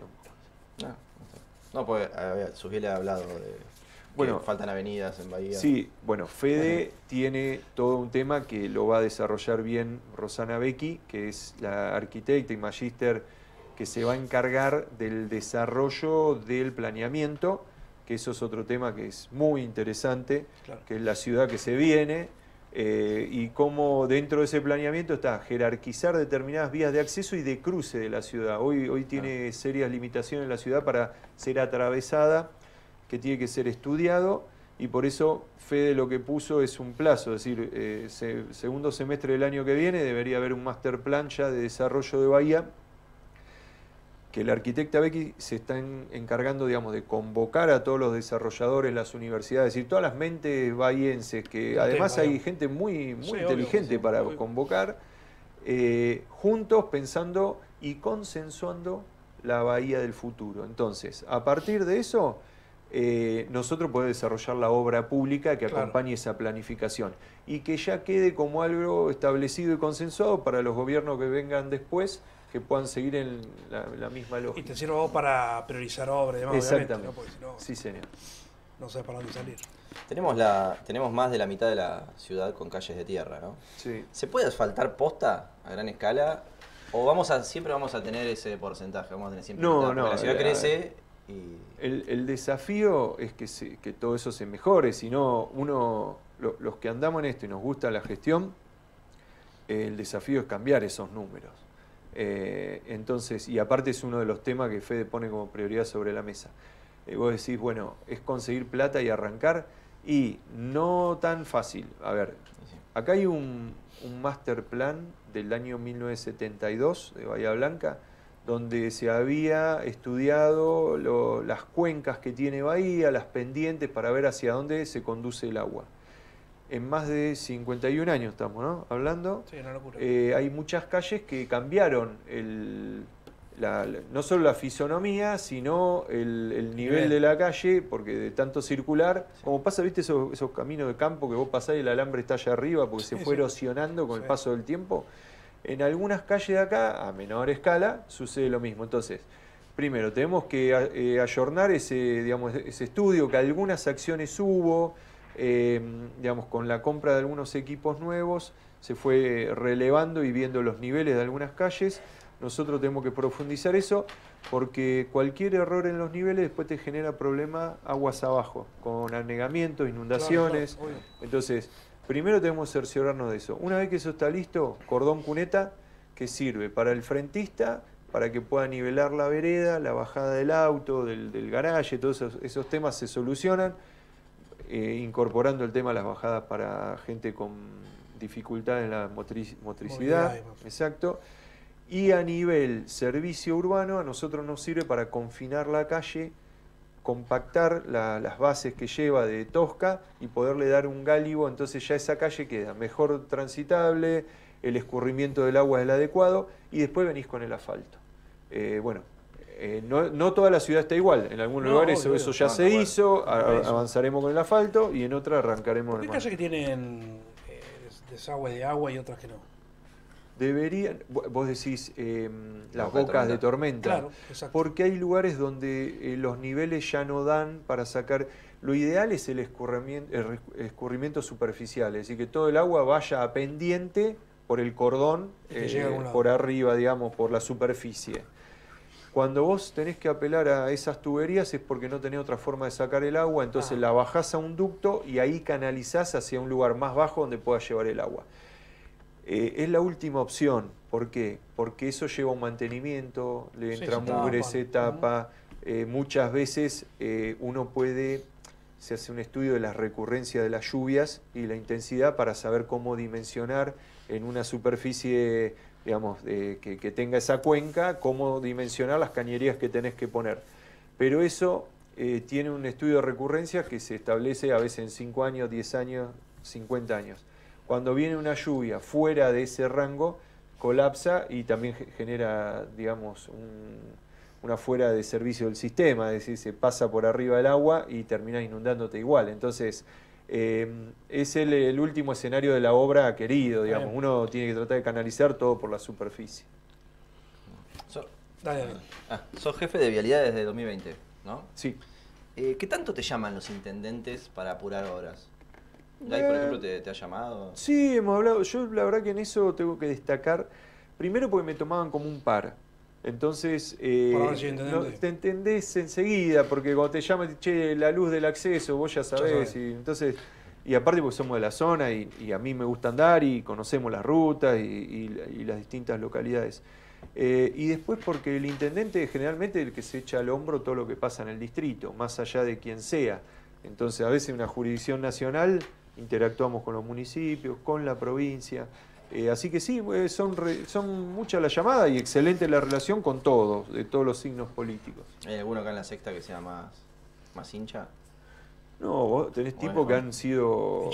No, no, sé. no porque había- Sugiel ha hablado de Bueno, faltan avenidas en Bahía. Sí, bueno, Fede tiene todo un tema que lo va a desarrollar bien Rosana Becky, que es la arquitecta y magíster que se va a encargar del desarrollo del planeamiento, que eso es otro tema que es muy interesante, Claro. que es la ciudad que se viene, eh, y cómo dentro de ese planeamiento está jerarquizar determinadas vías de acceso y de cruce de la ciudad. Hoy, hoy tiene serias limitaciones la ciudad para ser atravesada, que tiene que ser estudiado, y por eso Fede lo que puso es un plazo, es decir, eh, se- segundo semestre del año que viene debería haber un master plan ya de desarrollo de Bahía, que la arquitecta Becky se está en- encargando, digamos, de convocar a todos los desarrolladores, las universidades, es decir, todas las mentes bahienses, que además hay gente muy, muy Sí, inteligente para convocar, eh, juntos pensando y consensuando la bahía del futuro. Entonces, a partir de eso, eh, nosotros podemos desarrollar la obra pública que Claro. acompañe esa planificación y que ya quede como algo establecido y consensuado para los gobiernos que vengan después que puedan seguir en la, la misma Y lógica. te sirve a vos para priorizar obras y demás, Exactamente. ¿no? Porque si no, Sí, señor. no sabes para dónde salir. Tenemos, la, tenemos más de la mitad de la ciudad con calles de tierra, ¿no? Sí. ¿Se puede asfaltar posta a gran escala? ¿O vamos a, siempre vamos a tener ese porcentaje? Vamos a tener siempre No, mitad? Porque no, La ciudad eh, crece y. El, el desafío es que, se- que todo eso se mejore, si no, uno, lo- los que andamos en esto y nos gusta la gestión, el desafío es cambiar esos números. Eh, entonces, y aparte es uno de los temas que Fede pone como prioridad sobre la mesa. Eh, vos decís, bueno, es conseguir plata y arrancar, y no tan fácil. A ver. Acá hay un, un master plan del año 1972 de Bahía Blanca, donde se había estudiado lo- las cuencas que tiene Bahía, las pendientes, para ver hacia dónde se conduce el agua. En más de 51 años estamos, ¿no? Hablando. Sí, una locura. Eh, hay muchas calles que cambiaron el, la- la- no solo la fisonomía, sino el, el nivel de la calle, porque de tanto circular, como pasa, viste, esos, esos caminos de campo que vos pasás y el alambre está allá arriba porque se fue erosionando con el paso del tiempo. En algunas calles de acá, a menor escala, sucede lo mismo. Entonces, primero, tenemos que eh, ayornar ese, digamos, ese estudio, que algunas acciones hubo, eh, digamos, con la compra de algunos equipos nuevos, se fue relevando y viendo los niveles de algunas calles. Nosotros tenemos que profundizar eso porque cualquier error en los niveles después te genera problema aguas abajo, con anegamientos, inundaciones. Claro, claro, Entonces, primero tenemos que cerciorarnos de eso. Una vez que eso está listo, cordón cuneta, que sirve para el frentista, para que pueda nivelar la vereda, la bajada del auto, del, del garaje, todos esos, esos temas se solucionan, eh, incorporando el tema de las bajadas para gente con dificultad en la motric- motricidad. Exacto. Y a nivel servicio urbano, a nosotros nos sirve para confinar la calle compactar las bases que lleva de Tosca y poderle dar un gálibo, entonces ya esa calle queda mejor transitable, el escurrimiento del agua es el adecuado y después venís con el asfalto. Eh, bueno, eh, no, toda la ciudad está igual. En algunos lugares eso, ya se hizo, avanzaremos con el asfalto y en otras arrancaremos. ¿Qué calles que tienen eh, desagüe de agua y otras que no? Deberían, vos decís em, las bocas de tormenta, claro, porque hay lugares donde eh, los niveles ya no dan para sacar. Lo ideal es el escurrimiento, el escurrimiento superficial, es decir, que todo el agua vaya a pendiente por el cordón, por arriba, digamos, por la superficie. Cuando vos tenés que apelar a esas tuberías es porque no tenés otra forma de sacar el agua, entonces ah. la bajás a un ducto y ahí canalizás hacia un lugar más bajo donde puedas llevar el agua. Eh, es la última opción. ¿Por qué? Porque eso lleva un mantenimiento, le entra mugre, se tapa. Eh, muchas veces eh, uno puede, se hace un estudio de la recurrencia de las lluvias y la intensidad para saber cómo dimensionar en una superficie digamos, que, tenga esa cuenca, cómo dimensionar las cañerías que tenés que poner. Pero eso eh, tiene un estudio de recurrencia que se establece a veces en 5 años, 10 años, 50 años. Cuando viene una lluvia fuera de ese rango, colapsa y también genera, digamos, una fuera de servicio del sistema, es decir, se pasa por arriba del agua y termina inundándote igual. Entonces, Em, es el, último escenario de la obra querido, digamos. Uno tiene que tratar de canalizar todo por la superficie. Ah, sos jefe de vialidad desde 2020, ¿no? Sí. Eh, ¿Qué tanto te llaman los intendentes para apurar obras? Por eh, ejemplo, te, ha llamado? Sí, hemos hablado. Yo la verdad que en eso tengo que destacar, primero porque me tomaban como un par. Entonces, eh, te entendés enseguida, porque cuando te llaman, che, la luz del acceso, vos ya sabés. Y, entonces, y aparte porque somos de la zona y, a mí me gusta andar y conocemos las rutas y, las distintas localidades. Eh, y después porque el intendente generalmente es el que se echa al hombro todo lo que pasa en el distrito, más allá de quien sea. Entonces, a veces en una jurisdicción nacional interactuamos con los municipios, con la provincia. Eh, así que sí, eh, son, son muchas las llamadas y excelente la relación con todos, de todos los signos políticos. ¿Hay alguno acá en la sexta que sea más, más hincha? No, vos tenés tipos que han sido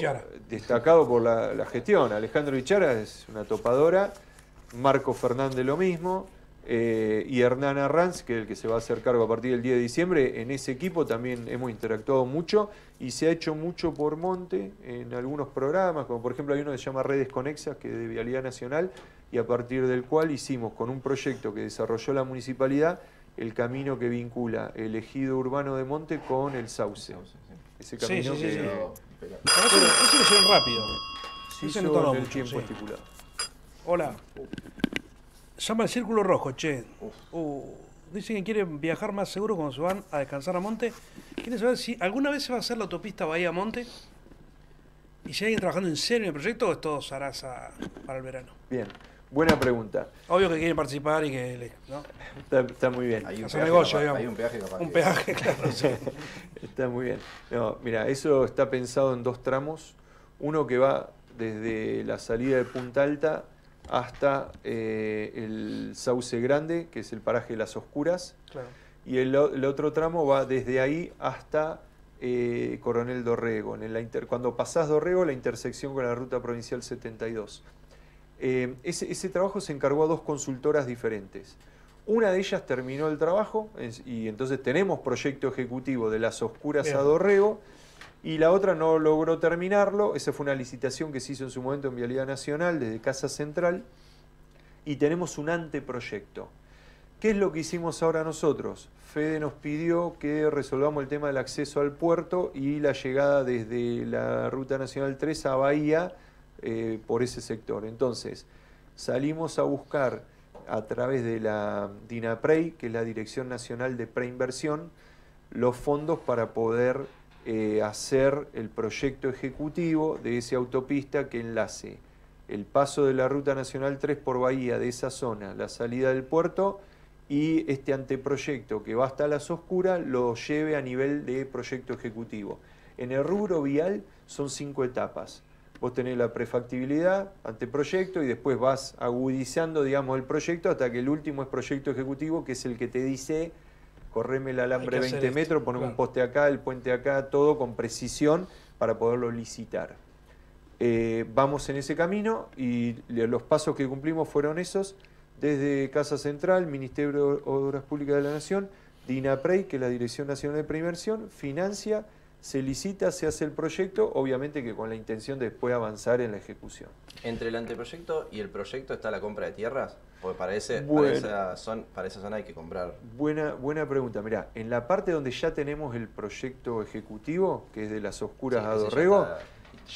destacados por la, la, gestión. Alejandro Ichara es una topadora, Marco Fernández lo mismo, eh, y Hernán Arranz, que es el que se va a hacer cargo a partir del 10 de diciembre, en ese equipo también hemos interactuado mucho y se ha hecho mucho por monte en algunos programas, como por ejemplo hay uno que se llama Redes Conexas, que es de Vialidad Nacional, y a partir del cual hicimos con un proyecto que desarrolló la municipalidad el camino que vincula el ejido urbano de Monte con el Sauce. Ese camino sí, sí, que... Sí, Eso lo hicieron rápido. Sí, se en el tiempo estipulado. Hola. Llama el Círculo Rojo, che. Uh, dicen que quieren viajar más seguro cuando se van a descansar a Monte. Quieren saber si alguna vez se va a hacer la autopista Bahía-Monte. Y si hay alguien trabajando en serio en el proyecto o es todo zaraza para el verano. Bien, buena pregunta. Obvio que quieren participar y que... ¿no? está, muy bien. Hay un, peaje, negocio, hay un peaje Un peaje, claro. está muy bien. No, mira, eso está pensado en dos tramos. Uno que va desde la salida de Punta Alta hasta eh, el Sauce Grande, que es el paraje de las Oscuras. Y el, otro tramo va desde ahí hasta eh, Coronel Dorrego. En la inter, cuando pasás Dorrego, la intersección con la ruta provincial 72. Eh, ese, ese, trabajo se encargó a dos consultoras diferentes. Una de ellas terminó el trabajo y entonces tenemos proyecto ejecutivo de las Oscuras a Dorrego y la otra no logró terminarlo. Esa fue una licitación que se hizo en su momento en Vialidad Nacional desde Casa Central y tenemos un anteproyecto. ¿Qué es lo que hicimos ahora nosotros? Fede nos pidió que resolvamos el tema del acceso al puerto y la llegada desde la Ruta Nacional 3 a Bahía eh, por ese sector. Entonces, salimos a buscar a través de la DINAPREI, que es la Dirección Nacional de Preinversión, los fondos para poder eh, hacer el proyecto ejecutivo de esa autopista que enlace el paso de la Ruta Nacional 3 por Bahía de esa zona, la salida del puerto y este anteproyecto que va hasta las oscuras lo lleve a nivel de proyecto ejecutivo. En el rubro vial son cinco etapas. Vos tenés la prefactibilidad, anteproyecto y después vas agudizando, digamos, el proyecto hasta que el último es proyecto ejecutivo, que es el que te dice correme el alambre Hay que hacer 20 esto, metros, ponemos un poste acá, el puente acá, todo con precisión para poderlo licitar. Eh, vamos en ese camino y los pasos que cumplimos fueron esos, desde Casa Central, Ministerio de Obras Públicas de la Nación, DINAPREI, que es la Dirección Nacional de Preinversión, financia, se licita, se hace el proyecto, obviamente que con la intención de después avanzar en la ejecución. Entre el anteproyecto y el proyecto está la compra de tierras, porque para, ese, Bueno. para, esa, zona, para esa zona hay que comprar. Buena, buena pregunta. Mirá, en la parte donde ya tenemos el proyecto ejecutivo, que es de las oscuras Sí, a ya Dorrego,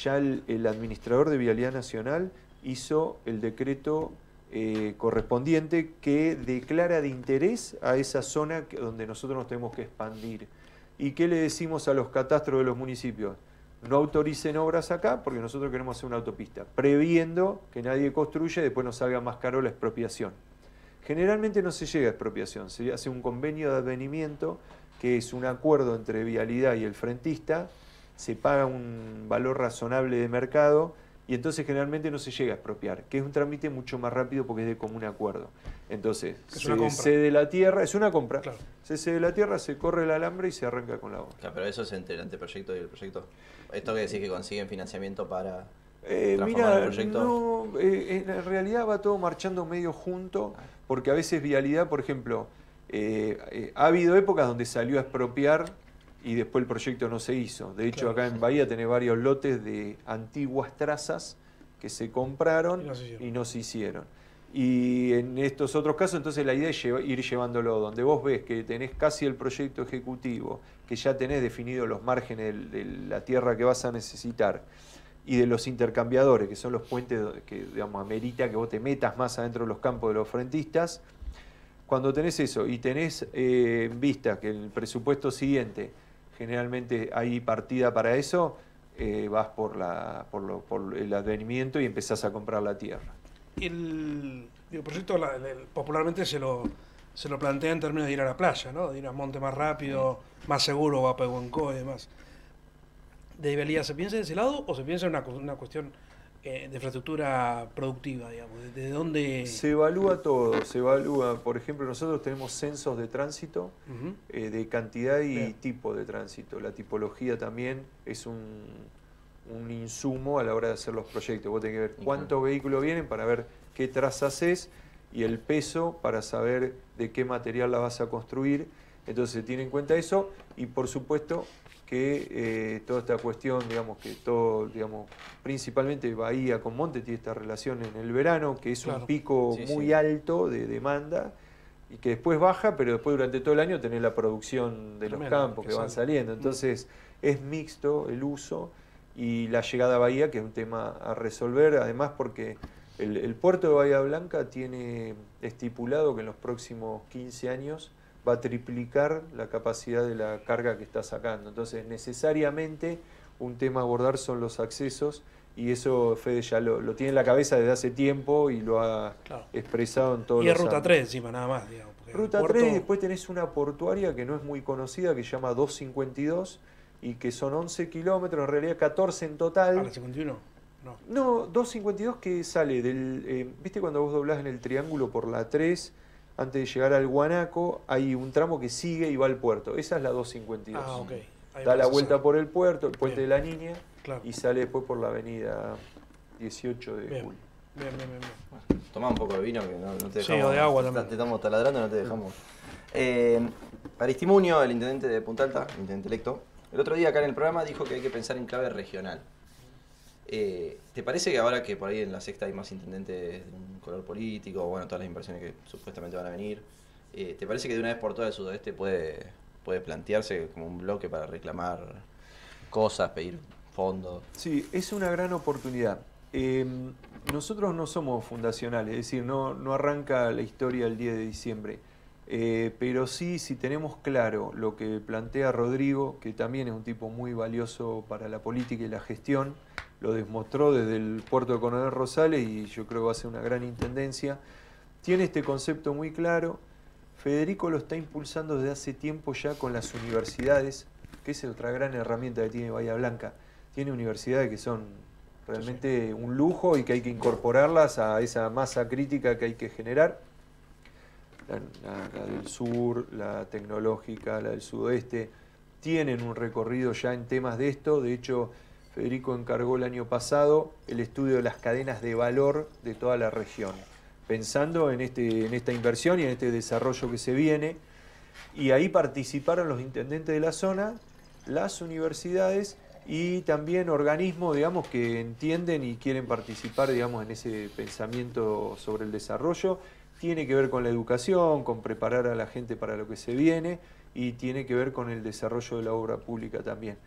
ya el, el administrador de Vialidad Nacional hizo el decreto eh, correspondiente que declara de interés a esa zona donde nosotros nos tenemos que expandir. ¿Y qué le decimos a los catastros de los municipios? No autoricen obras acá porque nosotros queremos hacer una autopista, previendo que nadie construya y después nos salga más caro la expropiación. Generalmente no se llega a expropiación, se hace un convenio de advenimiento que es un acuerdo entre vialidad y el frentista, se paga un valor razonable de mercado y entonces generalmente no se llega a expropiar, que es un trámite mucho más rápido porque es de común acuerdo. Entonces, Es se cede la tierra, es una compra, Claro. se cede la tierra, se corre el alambre y se arranca con la obra. Claro, pero eso es entre el anteproyecto y el proyecto. Esto que decir que consiguen financiamiento para Eh, transformar el mira, proyecto. no, eh, en realidad va todo marchando medio junto, porque a veces vialidad, por ejemplo, eh, eh, ha habido épocas donde salió a expropiar y después el proyecto no se hizo. De hecho, Claro. acá en Bahía tenés varios lotes de antiguas trazas que se compraron Y no se hicieron. y no se hicieron. Y en estos otros casos, entonces la idea es ir llevándolo donde vos ves que tenés casi el proyecto ejecutivo, que ya tenés definido los márgenes de la tierra que vas a necesitar y de los intercambiadores, que son los puentes que digamos, amerita que vos te metas más adentro de los campos de los frentistas. Cuando tenés eso y tenés eh, en vista que el presupuesto siguiente generalmente hay partida para eso, eh, vas por, la, por, lo- por el advenimiento y empezás a comprar la tierra. El, digo, proyecto popularmente se lo, se lo plantea en términos de ir a la playa, ¿no? de ir a monte más rápido, más seguro, a Pehuenco y demás. ¿De vialidad se piensa de ese lado o se piensa en una, una cuestión eh, de infraestructura productiva, digamos? ¿De, de dónde...? Se evalúa todo, se evalúa, por ejemplo, nosotros tenemos censos de tránsito, eh, de cantidad y Bien. tipo de tránsito. La tipología también es un, un insumo a la hora de hacer los proyectos. Vos tenés que ver cuántos vehículos vienen para ver qué trazas es y el peso para saber de qué material la vas a construir. Entonces se tiene en cuenta eso y por supuesto que eh, toda esta cuestión, digamos que todo, digamos, principalmente Bahía con Monte tiene esta relación en el verano, que es Claro. un pico Sí, muy sí. alto de demanda y que después baja, pero después durante todo el año tenés la producción de los campos que que van saliendo. Entonces es mixto el uso y la llegada a Bahía, que es un tema a resolver, además porque el, el puerto de Bahía Blanca tiene estipulado que en los próximos 15 años va a triplicar la capacidad de la carga que está sacando. Entonces necesariamente un tema a abordar son los accesos y eso Fede ya lo, lo tiene en la cabeza desde hace tiempo y lo ha Claro. expresado en todos Y es Ruta ámbitos. 3 encima, nada más, digamos. Ruta puerto- 3 y después tenés una portuaria que no es muy conocida, que se llama 252 y que son 11 kilómetros, en realidad 14 en Ah, total. la 51. No. No, 252 que sale del... eh, ¿Viste cuando vos doblás en el triángulo por la 3? Antes de llegar al Guanaco, hay un tramo que sigue y va al puerto. Esa es la 252. Ah, ok. Ahí Da la vuelta ser. por el puerto, el puente Bien. de la Niña, Claro. y sale después por la avenida 18 de Bien. julio. Bien, bien, bien. bien. Tomá un poco de vino que no, no te Sí, dejamos. o de agua te- también. Te estamos taladrando, no te dejamos. Eh, Aristimuño, el intendente de Punta Alta, el intendente electo, el otro día acá en el programa dijo que hay que pensar en clave regional. Eh, ¿Te parece que ahora que por ahí en la sexta hay más intendentes de un color político, bueno, todas las inversiones que supuestamente van a venir, eh, ¿te parece que de una vez por todas el sudoeste puede, puede plantearse como un bloque para reclamar cosas, pedir fondos? Sí, es una gran oportunidad. Eh, nosotros no somos fundacionales, es decir, no, no arranca la historia el 10 de diciembre. Eh, pero sí, si tenemos claro lo que plantea Rodrigo, que también es un tipo muy valioso para la política y la gestión, lo demostró desde el puerto de Coronel Rosales y yo creo que va a ser una gran intendencia. Tiene este concepto muy claro. Federico lo está impulsando desde hace tiempo ya con las universidades, que es otra gran herramienta que tiene Bahía Blanca. Tiene universidades que son realmente un lujo y que hay que incorporarlas a esa masa crítica que hay que generar. la, del sur, la tecnológica, la del sudoeste, tienen un recorrido ya en temas de esto. De hecho, Federico encargó el año pasado el estudio de las cadenas de valor de toda la región, pensando en, este, en esta inversión y en este desarrollo que se viene. Y ahí participaron los intendentes de la zona, las universidades y también organismos, digamos, que entienden y quieren participar, digamos, en ese pensamiento sobre el desarrollo. Tiene que ver con la educación, con preparar a la gente para lo que se viene y tiene que ver con el desarrollo de la obra pública también.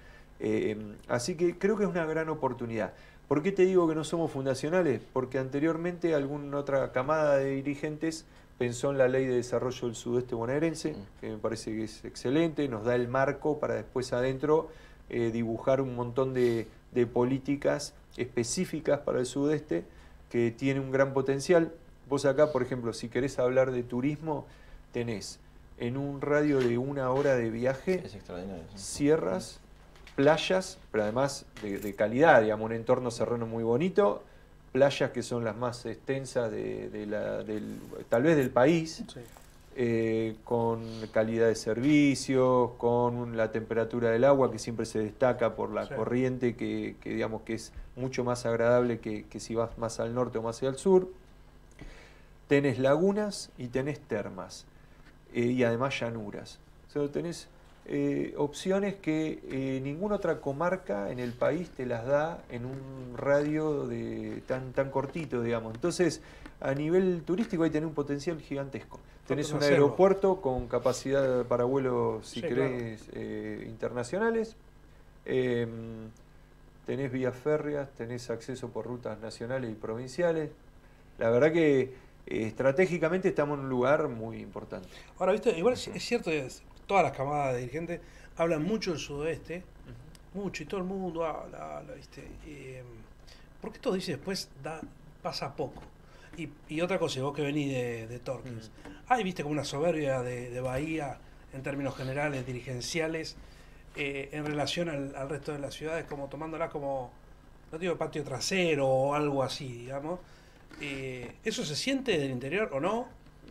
Eh, así que creo que es una gran oportunidad. ¿Por qué te digo que no somos fundacionales? Porque anteriormente alguna otra camada de dirigentes pensó en la ley de desarrollo del sudeste bonaerense, mm. que me parece que es excelente, nos da el marco para después adentro eh, dibujar un montón de, de, políticas específicas para el sudeste que tiene un gran potencial. Vos acá, por ejemplo, si querés hablar de turismo, tenés en un radio de una hora de viaje, sierras, playas, pero además de, calidad, digamos, un entorno serrano muy bonito, playas que son las más extensas de, la, del, tal vez del país, eh, con calidad de servicios, con la temperatura del agua que siempre se destaca por la corriente, que, digamos que es mucho más agradable que, que si vas más al norte o más al sur. Tenés lagunas y tenés termas. Eh, y además llanuras. O sea, tenés eh, opciones que eh, ninguna otra comarca en el país te las da en un radio de tan, tan cortito, digamos. Entonces, a nivel turístico ahí tenés un potencial gigantesco. Tenés un aeropuerto con capacidad para vuelos, si querés, internacionales. Em, tenés vías férreas, tenés acceso por rutas nacionales y provinciales. La verdad que eh, estratégicamente estamos en un lugar muy importante. Ahora, viste, igual es, cierto, todas las camadas de dirigentes hablan mucho del sudoeste, mucho, y todo el mundo habla, ¿viste? Eh, ¿Por qué todo dice después da, pasa poco? Y, otra cosa, vos que venís de, de Torques, hay, viste, como una soberbia de, Bahía en términos generales, dirigenciales, eh, en relación al, al, resto de las ciudades, como tomándola como, no digo patio trasero o algo así, digamos eh, ¿Eso se siente del interior o no?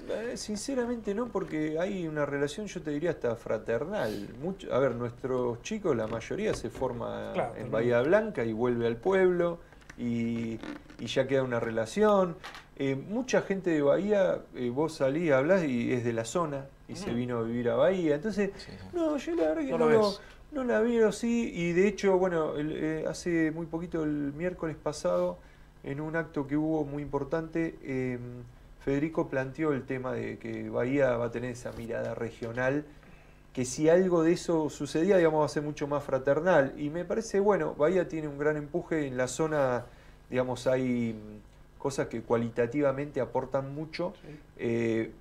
Eh, sinceramente no, porque hay una relación, yo te diría, hasta fraternal. a ver, nuestros chicos, la mayoría se forma en Bahía Blanca y vuelve al pueblo y, ya queda una relación. Eh, mucha gente de Bahía, vos salís, hablas y es de la zona y se mm. vino a vivir a Bahía. Entonces, no, yo la verdad que no, no, la veo así. Y de hecho, bueno, hace muy poquito, el miércoles pasado, en un acto que hubo muy importante, em, Federico planteó el tema de que Bahía va a tener esa mirada regional, que si algo de eso sucedía, digamos, va a ser mucho más fraternal. Y me parece, bueno, Bahía tiene un gran empuje en la zona, digamos, hay cosas que cualitativamente aportan mucho. Eh,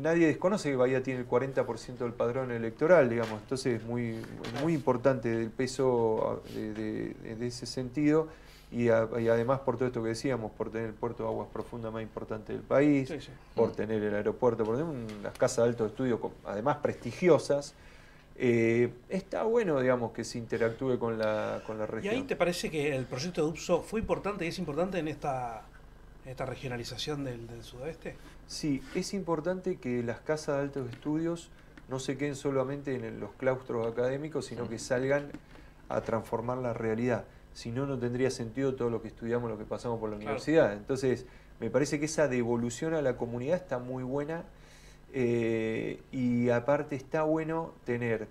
nadie desconoce que Bahía tiene el 40% del padrón electoral, digamos, entonces es muy, muy importante el peso de ese sentido y, además por todo esto que decíamos, por tener el puerto de aguas profundas más importante del país, por tener el aeropuerto, por tener unas casas de alto estudio, además prestigiosas, eh, está bueno, digamos, que se interactúe con la, con la región. ¿Y ahí te parece que el proyecto de UPSO fue importante y es importante en esta, esta regionalización del, del sudoeste? Sí, es importante que las casas de altos estudios no se queden solamente en los claustros académicos, sino que salgan a transformar la realidad si no, no tendría sentido todo lo que estudiamos, lo que pasamos por la universidad. Entonces, me parece que esa devolución a la comunidad está muy buena eh, y aparte está bueno tener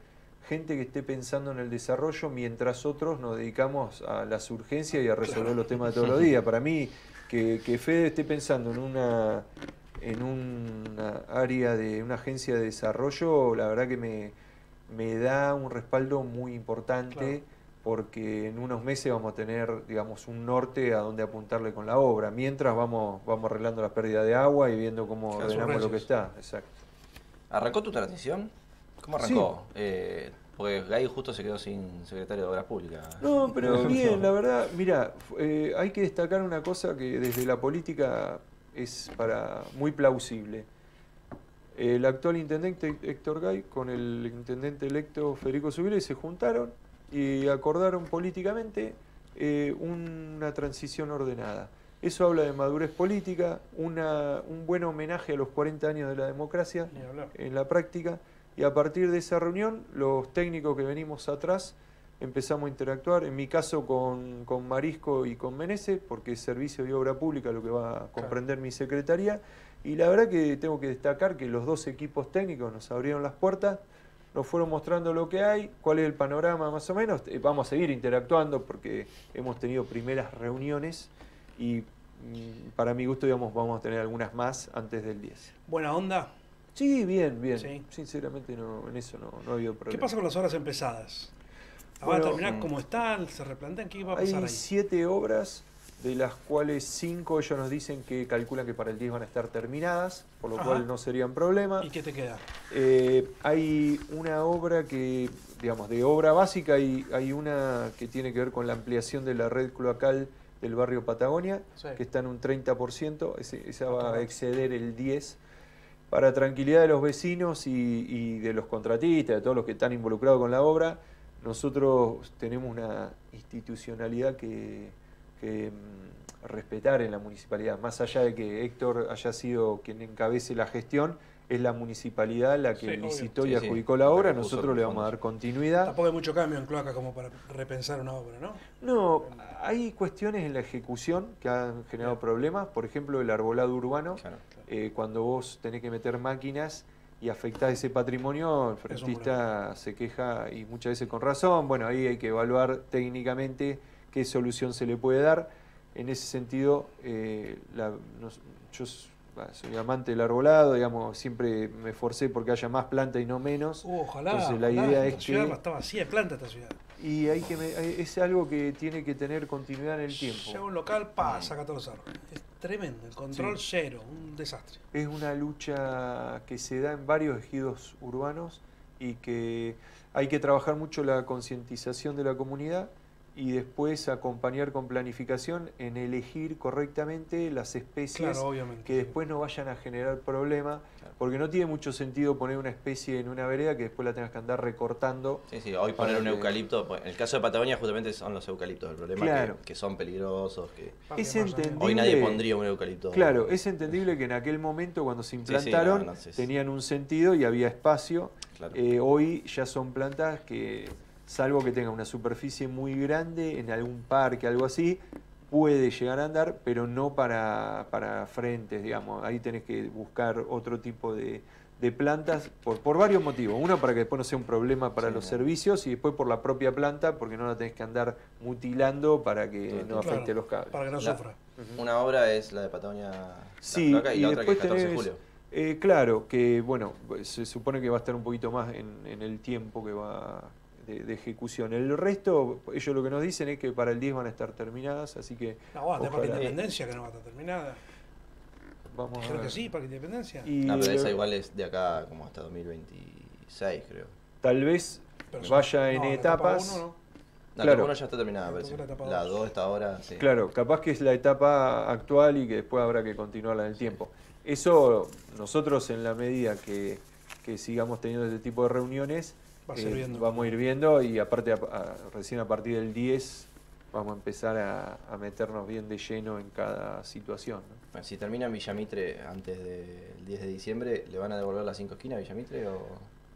gente que esté pensando en el desarrollo mientras otros nos dedicamos a las urgencias y a resolver los temas de todos los días. Para mí, que, que Fede esté pensando en una en una área de una agencia de desarrollo, la verdad que me, me da un respaldo muy importante porque en unos meses vamos a tener, digamos, un norte a donde apuntarle con la obra, mientras vamos, vamos arreglando la pérdida de agua y viendo cómo ordenamos lo que está. Exacto. ¿Arrancó tu transición? ¿Cómo arrancó? Eh, porque Gay justo se quedó sin secretario de Obras Públicas. No, pero bien, la verdad, mira, eh, hay que destacar una cosa que desde la política es para muy plausible. El actual intendente Héctor Gay con el intendente electo Federico Subile se juntaron y acordaron políticamente eh, una transición ordenada. Eso habla de madurez política, una, un buen homenaje a los 40 años de la democracia en la práctica y a partir de esa reunión los técnicos que venimos atrás empezamos a interactuar, en mi caso con, con Marisco y con Menese, porque es servicio y obra pública lo que va a comprender mi secretaría, y la verdad que tengo que destacar que los dos equipos técnicos nos abrieron las puertas, nos fueron mostrando lo que hay, cuál es el panorama más o menos, Eh, vamos a seguir interactuando porque hemos tenido primeras reuniones y mm, para mi gusto digamos vamos a tener algunas más antes del 10. Buena onda. Sí, bien, bien. Sí. Sinceramente no, en eso no, no ha habido problema. ¿Qué pasa con las obras empezadas? ¿Las van a Bueno, terminar mm. como están? ¿Se replantean? ¿Qué va a Hay pasar ahí? siete obras, de las cuales cinco ellos nos dicen que calculan que para el 10 van a estar terminadas, por lo Ajá. cual no serían problema. ¿Y qué te queda? Eh, hay una obra que, digamos, de obra básica, hay, hay una que tiene que ver con la ampliación de la red cloacal del barrio Patagonia, Sí. que está en un 30%, ese- esa va a exceder el 10%. Para tranquilidad de los vecinos y, y de los contratistas, de todos los que están involucrados con la obra, nosotros tenemos una institucionalidad que, que, mm, respetar en la municipalidad. Más allá de que Héctor haya sido quien encabece la gestión, es la municipalidad la que Sí, licitó y Sí, adjudicó la la obra. Nosotros le vamos a dar continuidad. Tampoco hay mucho cambio en cloaca como para repensar una obra, ¿no? No, hay cuestiones en la ejecución que han generado problemas. Por ejemplo, el arbolado urbano. Claro. Eh, cuando vos tenés que meter máquinas y afectás ese patrimonio, el frentista se queja y muchas veces con razón. Bueno, ahí hay que evaluar técnicamente qué solución se le puede dar. En ese sentido, eh, la- nos- yo soy amante del arbolado, digamos, siempre me esforcé porque haya más planta y no menos. Uh, ojalá. Entonces, la ojalá, idea esta es ciudad que- está vacía de planta esta ciudad. Y hay que es algo que tiene que tener continuidad en el tiempo. Llega un local, pa, saca todos los árboles. Es tremendo, el control Sí. cero, un desastre. Es una lucha que se da en varios ejidos urbanos y que hay que trabajar mucho la concientización de la comunidad y después acompañar con planificación en elegir correctamente las especies Claro, que después no vayan a generar problema, Claro. porque no tiene mucho sentido poner una especie en una vereda que después la tengas que andar recortando. Sí, sí, hoy poner un que- eucalipto, pues, en el caso de Patagonia justamente son los eucaliptos, el problema Claro. que, que son peligrosos, que Es entendible. hoy nadie pondría un eucalipto. Claro, es entendible que en aquel momento cuando se sí, implantaron no, no, sí, sí. tenían un sentido y había espacio. Claro. Eh, hoy ya son plantas que, salvo que tenga una superficie muy grande en algún parque, algo así, puede llegar a andar, pero no para, para frentes, digamos. Ahí tenés que buscar otro tipo de, de plantas por, por varios motivos. Uno, para que después no sea un problema para Sí, los claro. servicios y después por la propia planta, porque no la tenés que andar mutilando para que no afecte Claro, los cables. Para que no La- sufra. Una obra es la de Patagonia Sí, La y, y la otra que es después 14 de julio. Eh, claro, que bueno, se supone que va a estar un poquito más en, en el tiempo que va de, de ejecución. El resto, ellos lo que nos dicen es que para el 10 van a estar terminadas, así que No, bueno, de Parque Ojalá. Independencia, que no va a estar terminada. vamos a Dijeron ver. que sí, Parque Independencia. Y No, pero esa lo- igual es de acá como hasta 2026, creo. tal vez Pero vaya en No, la etapa etapas. uno, no. La Claro. etapa uno ya está terminada, La parece. La etapa 2 dos. está ahora, sí. Claro, capaz que es la etapa actual y que después habrá que continuarla en el tiempo. Eso nosotros en la medida que, que sigamos teniendo este tipo de reuniones, Va a eh, ser viendo. vamos a ir viendo y aparte a- a- recién a partir del 10 vamos a empezar a, a meternos bien de lleno en cada situación. ¿no? Bueno, si termina en Villamitre antes del 10 de diciembre, ¿le van a devolver las 5 esquinas a Villamitre o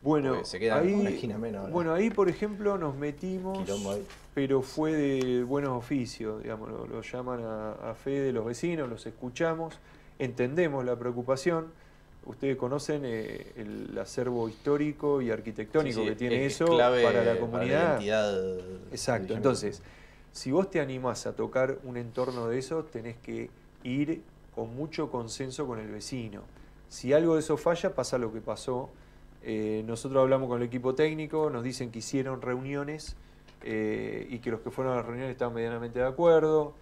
Bueno, se queda ahí, una esquina menos ahora. bueno, ahí por ejemplo nos metimos, pero fue de buenos oficios, digamos, lo, lo llaman a, a fe de los vecinos, los escuchamos, entendemos la preocupación. Ustedes conocen eh, el acervo histórico y arquitectónico Sí, sí, que tiene es eso clave para la comunidad. identidad de Exacto, entonces, si vos te animás a tocar un entorno de eso, tenés que ir con mucho consenso con el vecino. Si algo de eso falla, pasa lo que pasó. Eh, nosotros hablamos con el equipo técnico, nos dicen que hicieron reuniones eh, y que los que fueron a las reuniones estaban medianamente de acuerdo.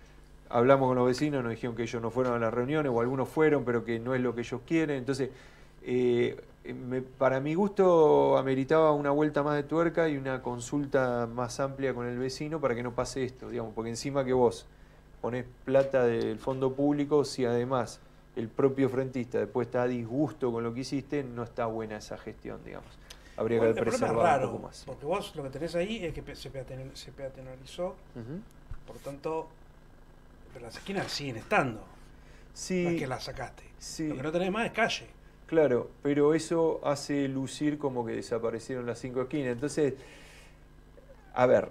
Hablamos con los vecinos, nos dijeron que ellos no fueron a las reuniones, o algunos fueron, pero que no es lo que ellos quieren. Entonces, eh, me- para mi gusto ameritaba una vuelta más de tuerca y una consulta más amplia con el vecino para que no pase esto, digamos, porque encima que vos ponés plata del fondo público, si además el propio frentista después está a disgusto con lo que hiciste, no está buena esa gestión, digamos. Habría Bueno, que haber preservado raro, un poco más. porque vos lo que tenés ahí es que se, peatonal- se peatonalizó, Ujú. por tanto, Pero las esquinas siguen estando. Sí, No es que las sacaste. sí. Lo que no tenés más es calle. Claro, pero eso hace lucir como que desaparecieron las cinco esquinas. Entonces, a ver,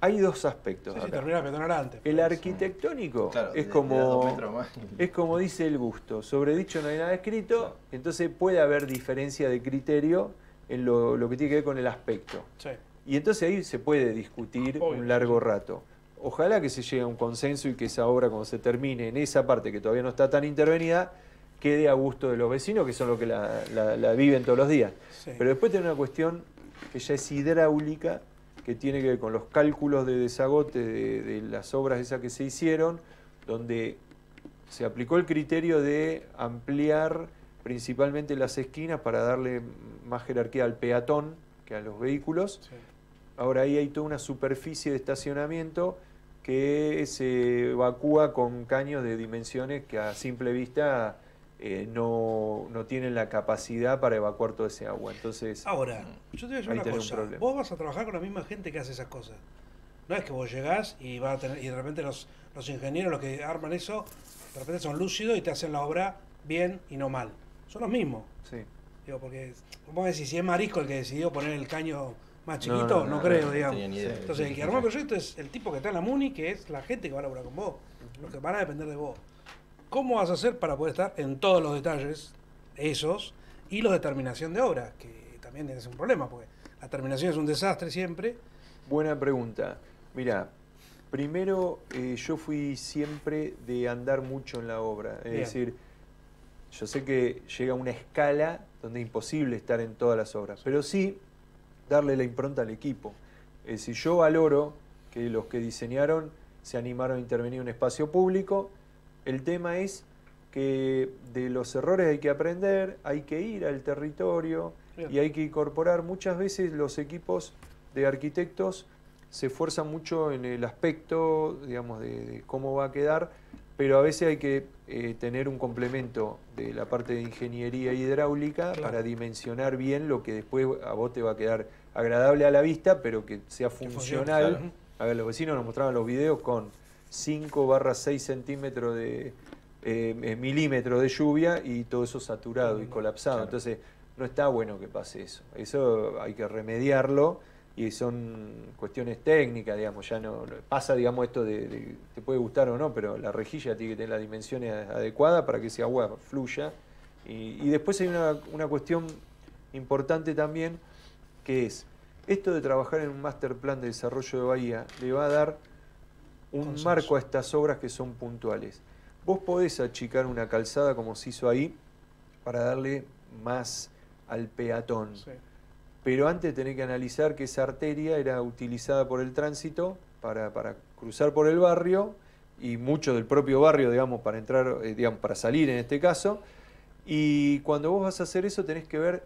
hay dos aspectos. Sí, acá. de antes. El pues. arquitectónico Claro, es de- de como más. es como dice el gusto. Sobre dicho no hay nada escrito, Claro. entonces puede haber diferencia de criterio en lo, lo que tiene que ver con el aspecto. Sí. Y entonces ahí se puede discutir Obvio, un largo sí. rato. Ojalá que se llegue a un consenso y que esa obra, cuando se termine en esa parte que todavía no está tan intervenida, quede a gusto de los vecinos, que son los que la, la- la viven todos los días. Sí. Pero después tiene una cuestión que ya es hidráulica, que tiene que ver con los cálculos de desagote de, de las obras esas que se hicieron, donde se aplicó el criterio de ampliar principalmente las esquinas para darle más jerarquía al peatón que a los vehículos. Sí. Ahora ahí hay toda una superficie de estacionamiento que se evacúa con caños de dimensiones que a simple vista eh, no, no tienen la capacidad para evacuar todo ese agua. Entonces, Ahora, yo te voy a decir una un cosa. problema. Vos vas a trabajar con la misma gente que hace esas cosas. No es que vos llegás y, vas a tener, y de repente los, los ingenieros, los que arman eso, de repente son lúcidos y te hacen la obra bien y no mal. Son los mismos. sí. Digo, porque vos decís, si es Marisco el que decidió poner el caño más chiquito, no, no, no, creo, no digamos. tenía ni idea. Entonces, el que armó el proyecto es el tipo que está en la MUNI, que es la gente que va a laburar con vos. Los que van a depender de vos. ¿Cómo vas a hacer para poder estar en todos los detalles, esos, y los de terminación de obra? Que también tienes un problema, porque la terminación es un desastre siempre. Buena pregunta. Mira, primero eh, yo fui siempre de andar mucho en la obra. Es Bien. decir, yo sé que llega una escala donde es imposible estar en todas las obras, pero sí darle la impronta al equipo. Es decir, yo valoro que los que diseñaron se animaron a intervenir en un espacio público. El tema es que de los errores hay que aprender, hay que ir al territorio Bien. y hay que incorporar. Muchas veces los equipos de arquitectos se esfuerzan mucho en el aspecto, digamos, de, de cómo va a quedar, pero a veces hay que eh, tener un complemento de la parte de ingeniería hidráulica Claro. para dimensionar bien lo que después a vos te va a quedar agradable a la vista, pero que sea Que funcione, funcional. claro. A ver, los vecinos nos mostraban los videos con 5 barra 6 centímetros de eh, eh, milímetros de lluvia y todo eso saturado y Claro. colapsado. Entonces, no está bueno que pase eso. Eso hay que remediarlo y son cuestiones técnicas, digamos, ya no, no- pasa, digamos, esto de, de- te puede gustar o no, pero la rejilla tiene que tener las dimensiones adecuadas para que ese agua fluya. Y, y después hay una, una cuestión importante también, que es, esto de trabajar en un master plan de desarrollo de Bahía le va a dar un Consenso. marco a estas obras que son puntuales. Vos podés achicar una calzada como se hizo ahí para darle más al peatón. Sí. Pero antes tenés que analizar que esa arteria era utilizada por el tránsito para, para cruzar por el barrio y mucho del propio barrio, digamos, para entrar, eh, digamos, para salir en este caso. Y cuando vos vas a hacer eso tenés que ver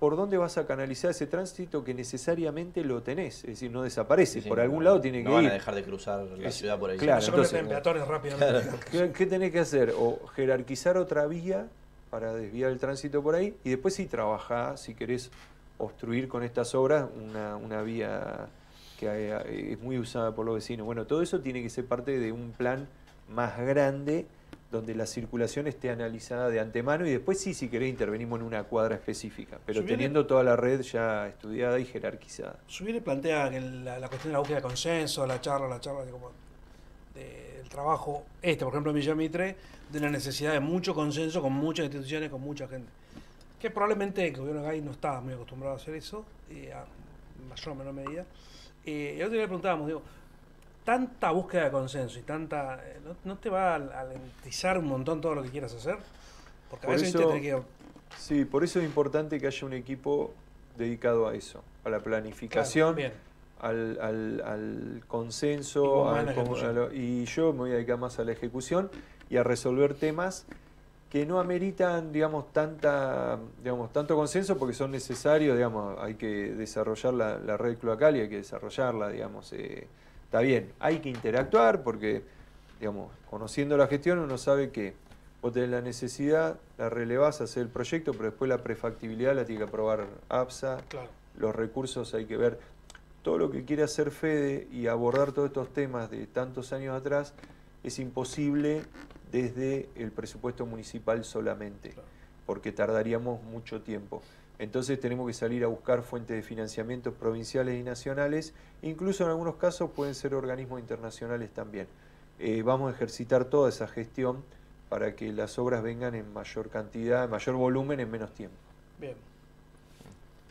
por dónde vas a canalizar ese tránsito que necesariamente lo tenés, es decir, no desaparece, Sí, por no, algún lado tiene no que van ir. a dejar de cruzar la Es- ciudad por ahí. claro, entonces- convierten en peatones rápidamente. ¿Qué, qué tenés que hacer? O jerarquizar otra vía para desviar el tránsito por ahí y después sí trabajá, si querés obstruir con estas obras, una, una vía que eh, es muy usada por los vecinos. Bueno, todo eso tiene que ser parte de un plan más grande donde la circulación esté analizada de antemano y después sí, si querés, intervenimos en una cuadra específica, pero teniendo toda la red ya estudiada y jerarquizada. Subiere plantea que la, la cuestión de la búsqueda de consenso, la charla, la charla de como del trabajo, este, por ejemplo, en Villa Mitre, de la necesidad de mucho consenso con muchas instituciones, con mucha gente. Que probablemente el gobierno de Gay no estaba muy acostumbrado a hacer eso, eh, a mayor o menor medida. Eh, y el otro día le preguntábamos, digo, tanta búsqueda de consenso y tanta. eh, ¿no, no te va a alentizar un montón todo lo que quieras hacer? Porque a veces eso- tenés que. Sí, por eso es importante que haya un equipo dedicado a eso, a la planificación, Claro, al, al- al Y consenso, más al a lo- y yo me voy a dedicar más a la ejecución y a resolver temas que no ameritan, digamos, tanta, digamos, tanto consenso porque son necesarios, digamos, hay que desarrollar la, la red cloacal y hay que desarrollarla, digamos, eh, está bien, hay que interactuar porque, digamos, conociendo la gestión uno sabe que vos tenés la necesidad, la relevás, hacer el proyecto, pero después la prefactibilidad la tiene que aprobar APSA, Claro. los recursos hay que ver todo lo que quiere hacer Fede y abordar todos estos temas de tantos años atrás es imposible desde el presupuesto municipal solamente, porque tardaríamos mucho tiempo. Entonces tenemos que salir a buscar fuentes de financiamiento provinciales y nacionales, incluso en algunos casos pueden ser organismos internacionales también. Eh, vamos a ejercitar toda esa gestión para que las obras vengan en mayor cantidad, en mayor volumen en menos tiempo. Bien.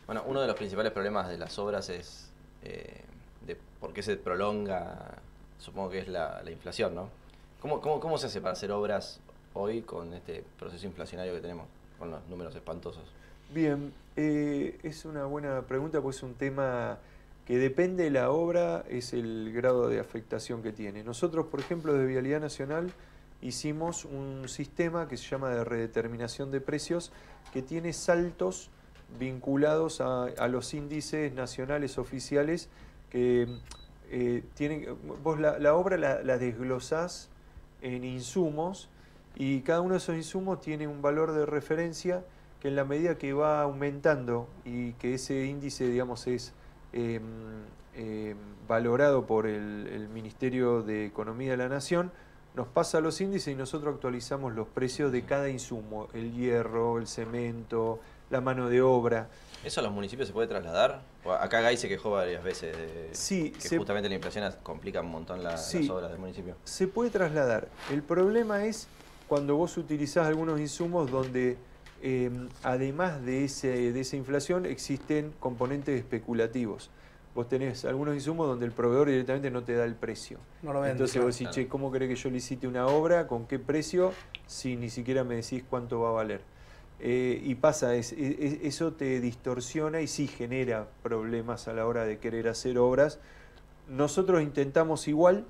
Bueno, uno de los principales problemas de las obras es eh, de por qué se prolonga, supongo que es la, inflación, ¿no? ¿Cómo, cómo, se hace para hacer obras hoy con este proceso inflacionario que tenemos, con los números espantosos? Bien, eh, es una buena pregunta, pues es un tema que depende de la obra, es el grado de afectación que tiene. Nosotros, por ejemplo, de Vialidad Nacional, hicimos un sistema que se llama de redeterminación de precios que tiene saltos vinculados a, los índices nacionales oficiales que eh, tienen, vos la, obra la, la, desglosás en insumos y cada uno de esos insumos tiene un valor de referencia que en la medida que va aumentando y que ese índice digamos es em, em, valorado por el Ministerio de Economía de la Nación, nos pasa los índices y nosotros actualizamos los precios de cada insumo, el hierro, el cemento, la mano de obra. ¿Eso a los municipios se puede trasladar? Acá Gay se quejó varias veces de sí, que justamente la inflación complica un montón las obras del municipio. Se puede trasladar. El problema es cuando vos utilizás algunos insumos donde em, además de, ese, de esa inflación existen componentes especulativos vos tenés algunos insumos donde el proveedor directamente no te da el precio. No lo vende, Entonces vos decís, che, ¿cómo querés que yo licite una obra? ¿Con qué precio? Si ni siquiera me decís cuánto va a valer. Eh, y pasa, es, eso te distorsiona y sí genera problemas a la hora de querer hacer obras. Nosotros intentamos igual,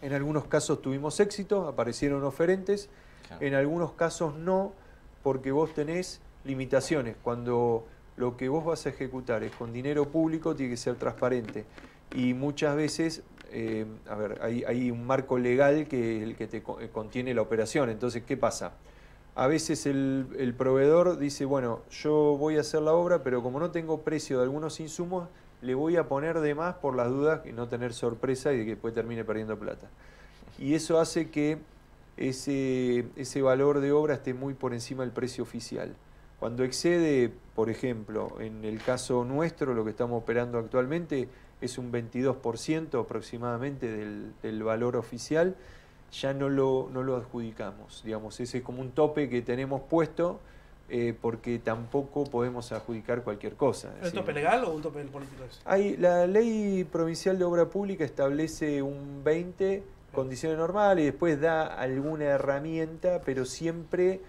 en algunos casos tuvimos éxito, aparecieron oferentes, en algunos casos no, porque vos tenés limitaciones. Cuando lo que vos vas a ejecutar es con dinero público, tiene que ser transparente. Y muchas veces, eh, a ver, hay, un marco legal que el que te eh, contiene la operación. Entonces, ¿qué pasa? A veces el, proveedor dice, bueno, yo voy a hacer la obra, pero como no tengo precio de algunos insumos, le voy a poner de más por las dudas y no tener sorpresa y que después termine perdiendo plata. Y eso hace que ese, ese valor de obra esté muy por encima del precio oficial. Cuando excede, por ejemplo, en el caso nuestro, lo que estamos operando actualmente es un 22% aproximadamente del, valor oficial, ya no lo, no lo adjudicamos. Digamos, ese es como un tope que tenemos puesto eh, porque tampoco podemos adjudicar cualquier cosa. ¿Es un tope legal o un tope político? Hay, la ley provincial de obra pública establece un 20 condiciones normales y después da alguna herramienta, pero siempre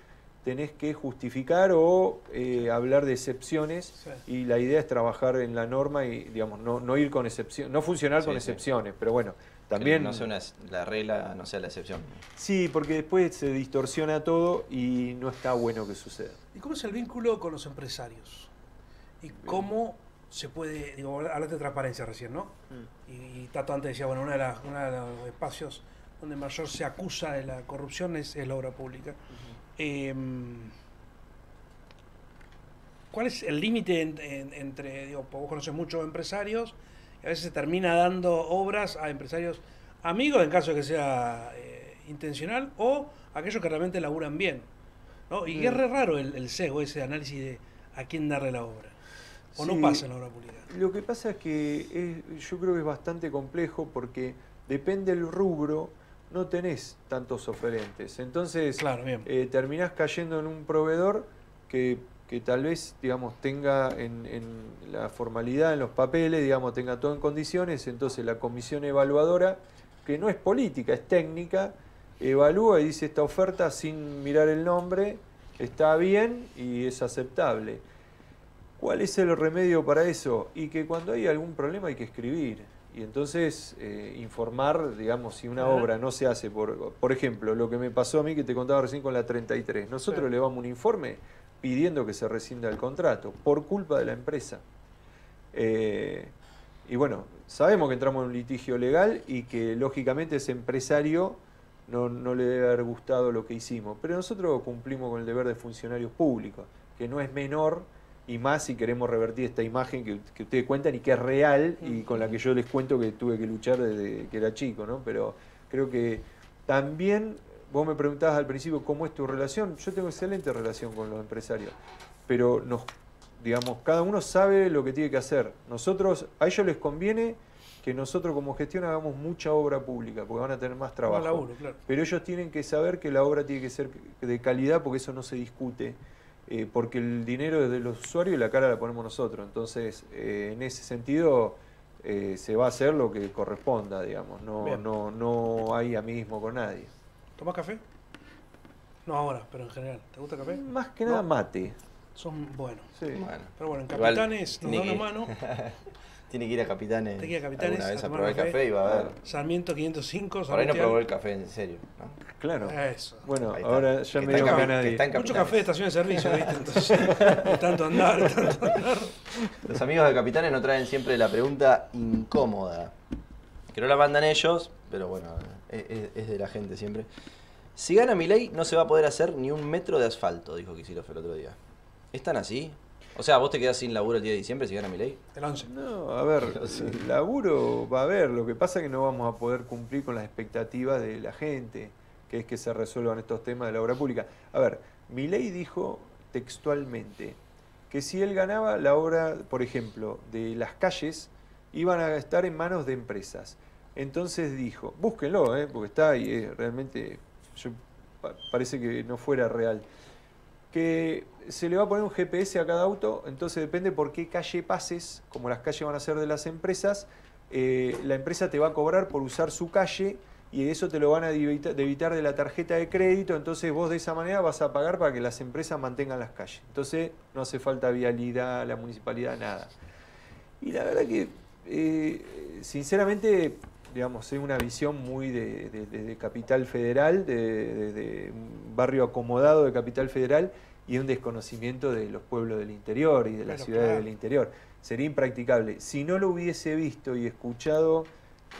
tenés que justificar o eh, hablar de excepciones y la idea es trabajar en la norma y digamos no, no ir con excepción, no funcionar con excepciones, pero bueno, también... no sea la regla, no sea la excepción. Sí, porque después se distorsiona todo y no está bueno que suceda. ¿Y cómo es el vínculo con los empresarios? ¿Y cómo se puede, digo, hablaste de transparencia recién, ¿no? Mm. Y, Tato antes decía, bueno, uno de, de los espacios donde mayor se acusa de la corrupción es, la obra pública. Em, ¿Cuál es el límite entre, digo, vos conoces muchos empresarios y a veces se termina dando obras a empresarios amigos en caso de que sea eh, intencional o aquellos que realmente laburan bien? ¿no? Y es re raro el, el sesgo, ese análisis de a quién darle la obra. ¿O no pasa en la obra pública? Lo que pasa es que yo creo que es bastante complejo porque depende del rubro no tenés tantos oferentes. Entonces eh, terminás cayendo en un proveedor que, tal vez digamos, tenga en, la formalidad, en los papeles, digamos, tenga todo en condiciones, entonces la comisión evaluadora, que no es política, es técnica, evalúa y dice esta oferta sin mirar el nombre, está bien y es aceptable. ¿Cuál es el remedio para eso? Y que cuando hay algún problema hay que escribir. Y entonces eh, informar, digamos, si una obra no se hace por, por ejemplo, lo que me pasó a mí que te contaba recién con la 33, nosotros le damos un informe pidiendo que se rescinda el contrato por culpa de la empresa. Eh, y bueno, sabemos que entramos en un litigio legal y que lógicamente ese empresario no, no le debe haber gustado lo que hicimos, pero nosotros cumplimos con el deber de funcionarios públicos, que no es menor y más si queremos revertir esta imagen que, ustedes cuentan y que es real y con la que yo les cuento que tuve que luchar desde que era chico, ¿no? Pero creo que También, vos me preguntabas al principio cómo es tu relación. Yo tengo excelente relación con los empresarios, pero nos, digamos, cada uno sabe lo que tiene que hacer. Nosotros, a ellos les conviene que nosotros como gestión hagamos mucha obra pública, porque van a tener más trabajo. laburo, claro. Pero ellos tienen que saber que la obra tiene que ser de calidad, porque eso no se discute. Eh, porque el dinero es de los usuarios y la cara la ponemos nosotros. Entonces, eh, en ese sentido, eh, se va a hacer lo que corresponda, digamos. No, Bien. no, no hay amismo con nadie. ¿Tomás café? No ahora, pero en general. ¿Te gusta el café? Más que nada mate. Son buenos. Sí. Bueno, Pero bueno, en Igual Capitanes nos da tiene una que- mano. tiene que ir a Capitanes, Tiene que ir a Capitanes alguna a vez a, probar el café. café y va a ver. Sarmiento 505. Por ahí no Sarmiento- probó el café en serio. ¿no? Claro. Eso. Bueno, está. ahora ya Que me dio ganas que de... Mucho Capitanes. café de estación de servicio, ¿viste? Entonces, tanto andar, de tanto andar. Los amigos de Capitanes nos traen siempre la pregunta incómoda. Que no la mandan ellos, pero bueno, es, es- es de la gente siempre. Si gana Milei, no se va a poder hacer ni un metro de asfalto, dijo Kicillof el otro día. ¿Es tan así? O sea, vos te quedás sin laburo el día de diciembre si gana Milei. El 11. No, a ver, el laburo va a haber, lo que pasa es que no vamos a poder cumplir con las expectativas de la gente, que es que se resuelvan estos temas de la obra pública. A ver, Milei dijo textualmente que si él ganaba la obra, por ejemplo, de las calles, iban a estar en manos de empresas. Entonces dijo, búsquenlo, ¿eh? porque está ahí, eh, realmente, yo, pa- parece que no fuera real que se le va a poner un GPS a cada auto, entonces depende por qué calle pases, como las calles van a ser de las empresas, eh, la empresa te va a cobrar por usar su calle y eso te lo van a debita- debitar de la tarjeta de crédito, entonces vos de esa manera vas a pagar para que las empresas mantengan las calles. Entonces no hace falta vialidad, la municipalidad, nada. Y la verdad que, eh, sinceramente, digamos, es una visión muy de, de- capital federal, de, barrio acomodado de capital federal y un desconocimiento de los pueblos del interior y de las Claro, ciudades claro. del interior. Sería impracticable. Si no lo hubiese visto y escuchado,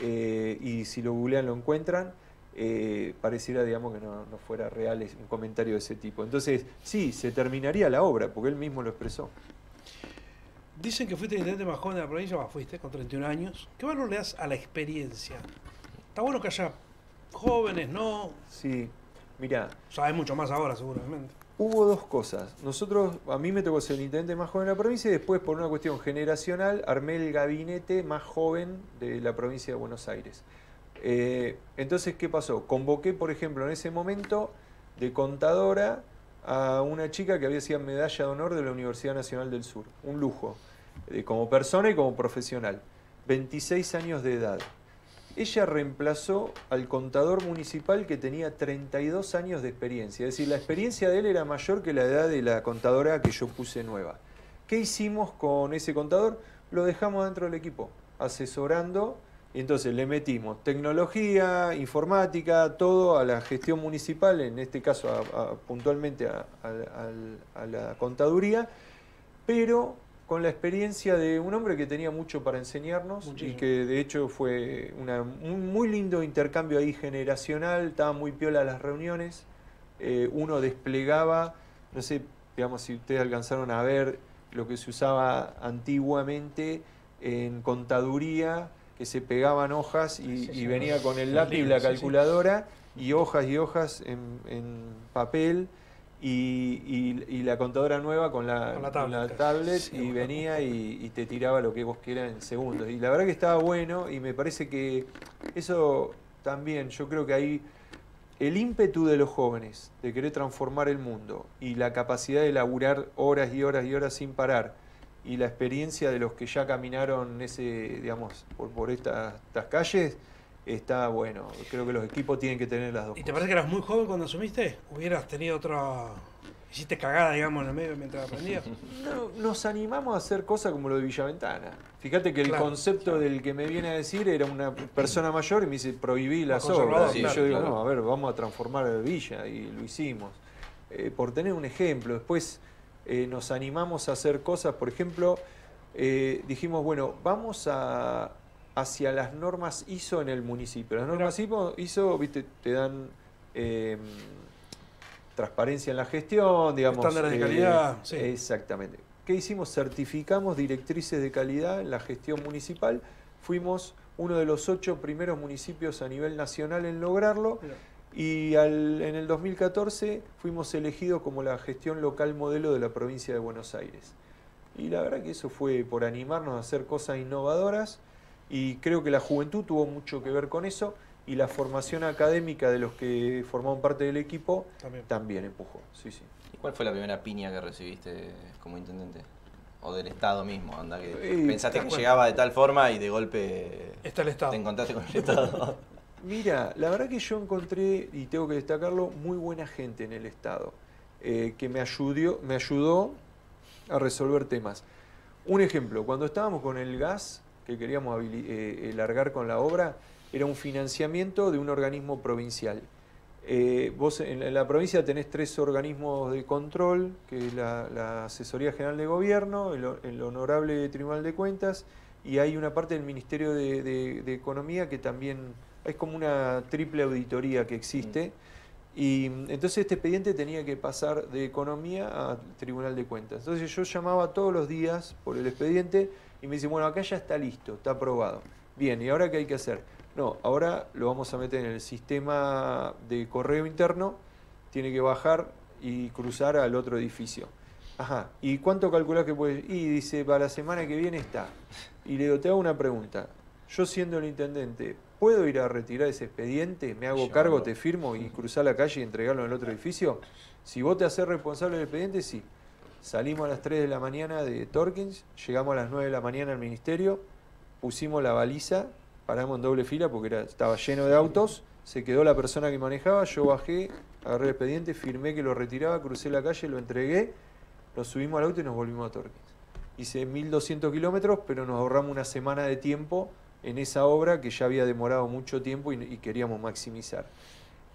eh, y si lo googlean lo encuentran, eh, pareciera, digamos, que no, no fuera real un comentario de ese tipo. Entonces, sí, se terminaría la obra, porque él mismo lo expresó. Dicen que fuiste el intendente más joven de la provincia, fuiste con 31 años. ¿Qué valor le das a la experiencia? Está bueno que haya jóvenes, ¿no? Sí, mira, Sabes mucho más ahora, seguramente. Hubo dos cosas. Nosotros, a mí me tocó ser el intendente más joven de la provincia y después, por una cuestión generacional, armé el gabinete más joven de la provincia de Buenos Aires. Eh, entonces, ¿qué pasó? Convoqué, por ejemplo, en ese momento de contadora a una chica que había sido medalla de honor de la Universidad Nacional del Sur. Un lujo, eh, como persona y como profesional. 26 años de edad. Ella reemplazó al contador municipal que tenía 32 años de experiencia. Es decir, la experiencia de él era mayor que la edad de la contadora que yo puse nueva. ¿Qué hicimos con ese contador? Lo dejamos dentro del equipo, asesorando. Y entonces le metimos tecnología, informática, todo a la gestión municipal, en este caso puntualmente a- a- al- a la contaduría, pero con la experiencia de un hombre que tenía mucho para enseñarnos Muchísimo. y que de hecho fue una- un muy lindo intercambio ahí generacional, estaban muy piola las reuniones, eh, uno desplegaba, no sé, digamos, si ustedes alcanzaron a ver lo que se usaba antiguamente en contaduría, que se pegaban hojas y, Sí, sí, y sí. venía con el lápiz y la calculadora y hojas y hojas en, en papel y, y- y la contadora nueva con la, Con la con tablet. tablet Sí, y bueno. venía y, y te tiraba lo que vos quieras en segundos. Y la verdad que estaba bueno y me parece que eso también, yo creo que ahí el ímpetu de los jóvenes de querer transformar el mundo y la capacidad de laburar horas y horas y horas sin parar y la experiencia de los que ya caminaron ese, digamos, por, por estas, estas calles, está bueno. Creo que los equipos tienen que tener las dos. ¿Y te cosas. parece que eras muy joven cuando asumiste? ¿Hubieras tenido otra... Hiciste cagada, digamos, en el medio mientras aprendías? No, nos animamos a hacer cosas como lo de Villaventana. Fíjate que el Claro, concepto del que me viene a decir era una persona mayor y me dice prohibí las obras. Y claro, yo digo, no, a ver, vamos a transformar Villa y lo hicimos. Eh, por tener un ejemplo, después eh, nos animamos a hacer cosas, por ejemplo, eh, dijimos, bueno, vamos a hacia las normas ISO en el municipio. Las normas ISO, ISO, viste, te dan eh, transparencia en la gestión, digamos. eh, Estándares de calidad, sí. Exactamente. ¿Qué hicimos? Certificamos directrices de calidad en la gestión municipal. Fuimos uno de los ocho primeros municipios a nivel nacional en lograrlo. Y al- en el 2014 fuimos elegidos como la gestión local modelo de la provincia de Buenos Aires. Y la verdad que eso fue por animarnos a hacer cosas innovadoras y creo que la juventud tuvo mucho que ver con eso y la formación académica de los que formaban parte del equipo También. también empujó. Sí, sí. ¿Y cuál fue la primera piña que recibiste como intendente? O del Estado mismo, anda que Eh, pensaste que llegaba de tal forma y de golpe Está el Estado. te encontraste con el Estado. Mira, la verdad que yo encontré, y tengo que destacarlo, muy buena gente en el Estado, eh, que me ayudó, me ayudó a resolver temas. Un ejemplo, cuando estábamos con el gas, que queríamos eh, eh, largar con la obra, era un financiamiento de un organismo provincial. Eh, vos en la, provincia tenés tres organismos de control, que es la, la Asesoría General de Gobierno, el, Honorable Tribunal de Cuentas, y hay una parte del Ministerio de, de- de Economía que también es como una triple auditoría que existe. Y mm, entonces este expediente tenía que pasar de Economía a Tribunal de Cuentas. Entonces yo llamaba todos los días por el expediente y me dice, bueno, acá ya está listo, está aprobado. Bien, ¿y ahora qué hay que hacer? No, ahora lo vamos a meter en el sistema de correo interno, tiene que bajar y cruzar al otro edificio. Ajá, ¿y cuánto calculás que puede? Y dice, para la semana que viene está. Y le digo, te hago una pregunta. Yo siendo el intendente, ¿puedo ir a retirar ese expediente? ¿Me hago cargo, te firmo y cruzar la calle y entregarlo en el otro edificio? Si vos te haces responsable del expediente, sí. Salimos a las 3 de la mañana de Torkins, llegamos a las 9 de la mañana al ministerio, pusimos la baliza, paramos en doble fila porque estaba lleno de autos, se quedó la persona que manejaba, yo bajé, agarré el expediente, firmé que lo retiraba, crucé la calle, lo entregué, lo subimos al auto y nos volvimos a Torkins. Hice 1200 kilómetros, pero nos ahorramos una semana de tiempo en esa obra que ya había demorado mucho tiempo y, queríamos maximizar.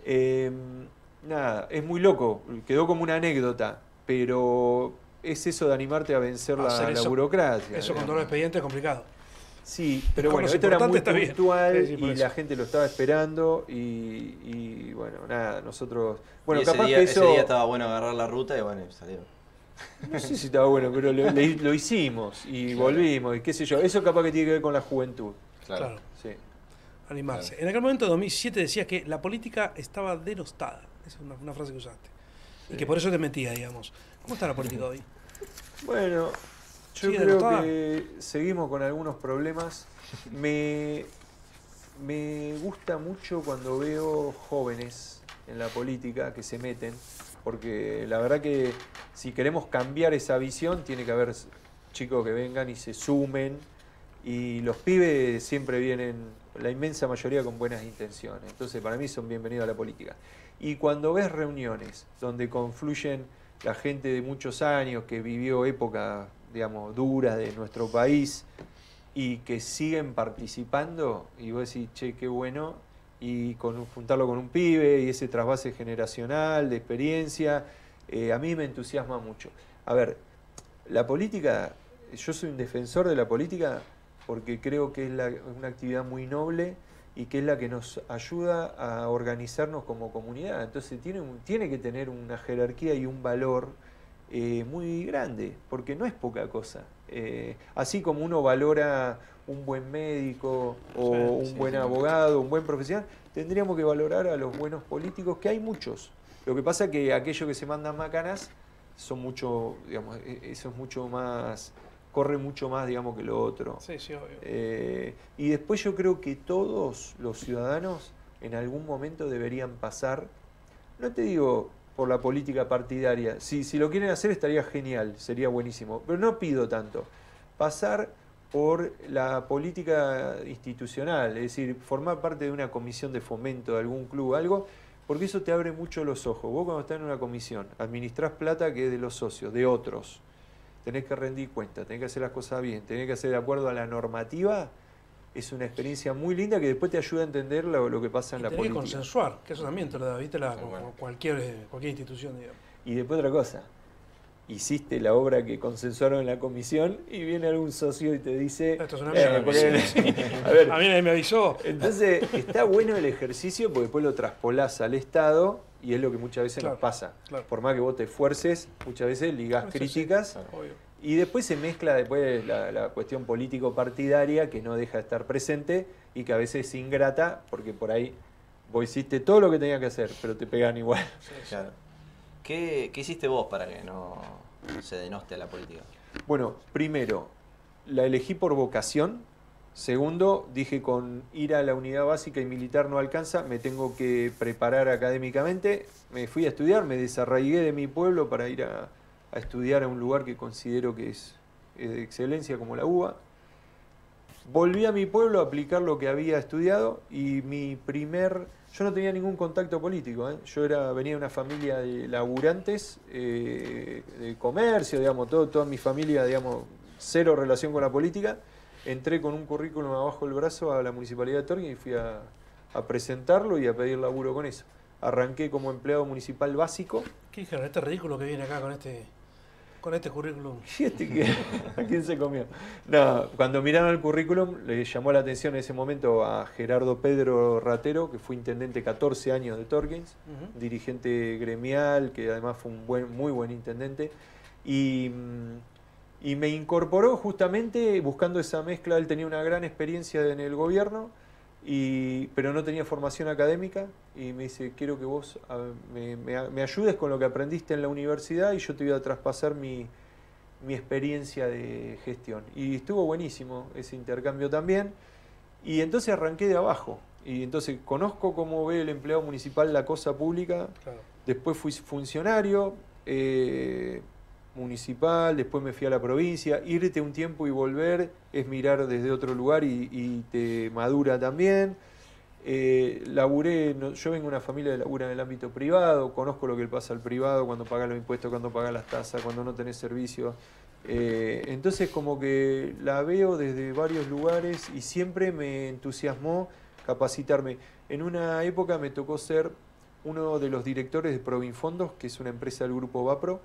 Eh, nada, es muy loco, quedó como una anécdota, pero es eso de animarte a vencer la, Hacer la eso- burocracia. Eso con todos los expedientes es complicado. Sí, pero bueno, esto era muy puntual Sí, y eso. la gente lo estaba esperando y, y, bueno, nada, nosotros... Bueno, y ese capaz día, que ese eso... día estaba bueno agarrar la ruta y bueno, y salió. No sé si estaba bueno, pero lo, le- lo hicimos y Claro. volvimos y qué sé yo. Eso capaz que tiene que ver con la juventud. Claro. Claro. Sí. Animarse. En aquel momento, en 2007, decías que la política estaba denostada. Esa es una, una frase que usaste. Y que por eso te metía, digamos. ¿Cómo está la política hoy? Bueno, yo ¿Sigue creo derrotada? que seguimos con algunos problemas. Me, me gusta mucho cuando veo jóvenes en la política que se meten, porque la verdad que si queremos cambiar esa visión, tiene que haber chicos que vengan y se sumen. Y los pibes siempre vienen, la inmensa mayoría, con buenas intenciones. Entonces, para mí son bienvenidos a la política. Y cuando ves reuniones donde confluyen la gente de muchos años que vivió épocas, digamos, duras de nuestro país y que siguen participando, y vos decís, che, qué bueno, y con, juntarlo con un pibe y ese trasvase generacional de experiencia, eh, a mí me entusiasma mucho. A ver, la política, yo soy un defensor de la política porque creo que es la- una actividad muy noble y que es la que nos ayuda a organizarnos como comunidad. Entonces tiene, un- tiene que tener una jerarquía y un valor eh, muy grande, porque no es poca cosa. Eh, así como uno valora un buen médico o Sí, un sí, buen sí. abogado, un buen profesional, tendríamos que valorar a los buenos políticos, que hay muchos. Lo que pasa es que aquellos que se mandan macanas son mucho, digamos, e- eso es mucho más, corre mucho más, digamos, que lo otro. Sí, sí, obvio. Eh, y después yo creo que todos los ciudadanos en algún momento deberían pasar, no te digo por la política partidaria, si, si lo quieren hacer estaría genial, sería buenísimo, pero no pido tanto, pasar por la política institucional, es decir, formar parte de una comisión de fomento de algún club, algo, porque eso te abre mucho los ojos. Vos cuando estás en una comisión, administrás plata que es de los socios, de otros, tenés que rendir cuenta, tenés que hacer las cosas bien, tenés que hacer de acuerdo a la normativa, es una experiencia muy linda que después te ayuda a entender lo, lo que pasa en Y la tenés que política. consensuar, que eso también te lo da, viste, la, como cualquier, eh, cualquier institución, digamos. Y después otra cosa, hiciste la obra que consensuaron en la comisión y viene algún socio y te dice... Esto es una "Eh, mierda". porque- Sí, sí. a ver, A mí nadie me avisó. entonces está bueno el ejercicio porque después lo traspolás al Estado y es lo que muchas veces Claro, nos pasa. claro. Por más que vos te esfuerces, muchas veces Eso sí. críticas Claro. Obvio. y después se mezcla después la, la cuestión político-partidaria que no deja de estar presente y que a veces es ingrata porque por ahí Vos hiciste todo lo que tenía que hacer, pero te pegan igual. Claro. ¿Qué, qué hiciste vos para que no se denoste a la política? Bueno, primero, la elegí por vocación. Segundo, dije con ir a la unidad básica y militar no alcanza, me tengo que preparar académicamente. Me fui a estudiar, me desarraigué de mi pueblo para ir a, a estudiar a un lugar que considero que es, es de excelencia como la UBA. Volví a mi pueblo a aplicar lo que había estudiado y mi primer... Yo no tenía ningún contacto político, ¿eh? yo era, venía de una familia de laburantes, eh, de comercio, digamos, todo, toda mi familia, digamos, cero relación con la política. Entré con un currículum abajo del brazo a la municipalidad de Torquín y fui a, a presentarlo y a pedir laburo con eso. Arranqué como empleado municipal básico ¿Qué dijeron? Este ridículo que viene acá con este, con este currículum. ¿Y este qué? ¿A quién se comió? No, cuando miraron el currículum, le llamó la atención en ese momento a Gerardo Pedro Ratero, que fue intendente 14 años de Torkins, dirigente gremial, que además fue un buen, muy buen intendente. Y, mm, y me incorporó justamente buscando esa mezcla. Él tenía una gran experiencia en el gobierno, y, pero no tenía formación académica. Y me dice: Quiero que vos a- me, me- me ayudes con lo que aprendiste en la universidad y yo te voy a traspasar mi, mi experiencia de gestión. Y estuvo buenísimo ese intercambio también. Y entonces arranqué de abajo. Y entonces conozco cómo ve el empleado municipal la cosa pública. Claro. Después fui funcionario eh, municipal, después me fui a la provincia. Irte un tiempo y volver es mirar desde otro lugar y, te madura también. Eh, laburé, no- yo vengo de una familia que labura en el ámbito privado, conozco lo que pasa al privado cuando pagas los impuestos, cuando pagas las tasas, cuando no tenés servicio. Eh, entonces como que la veo desde varios lugares y siempre me entusiasmó capacitarme. En una época me tocó ser uno de los directores de Provinfondos, que es una empresa del grupo Vapro,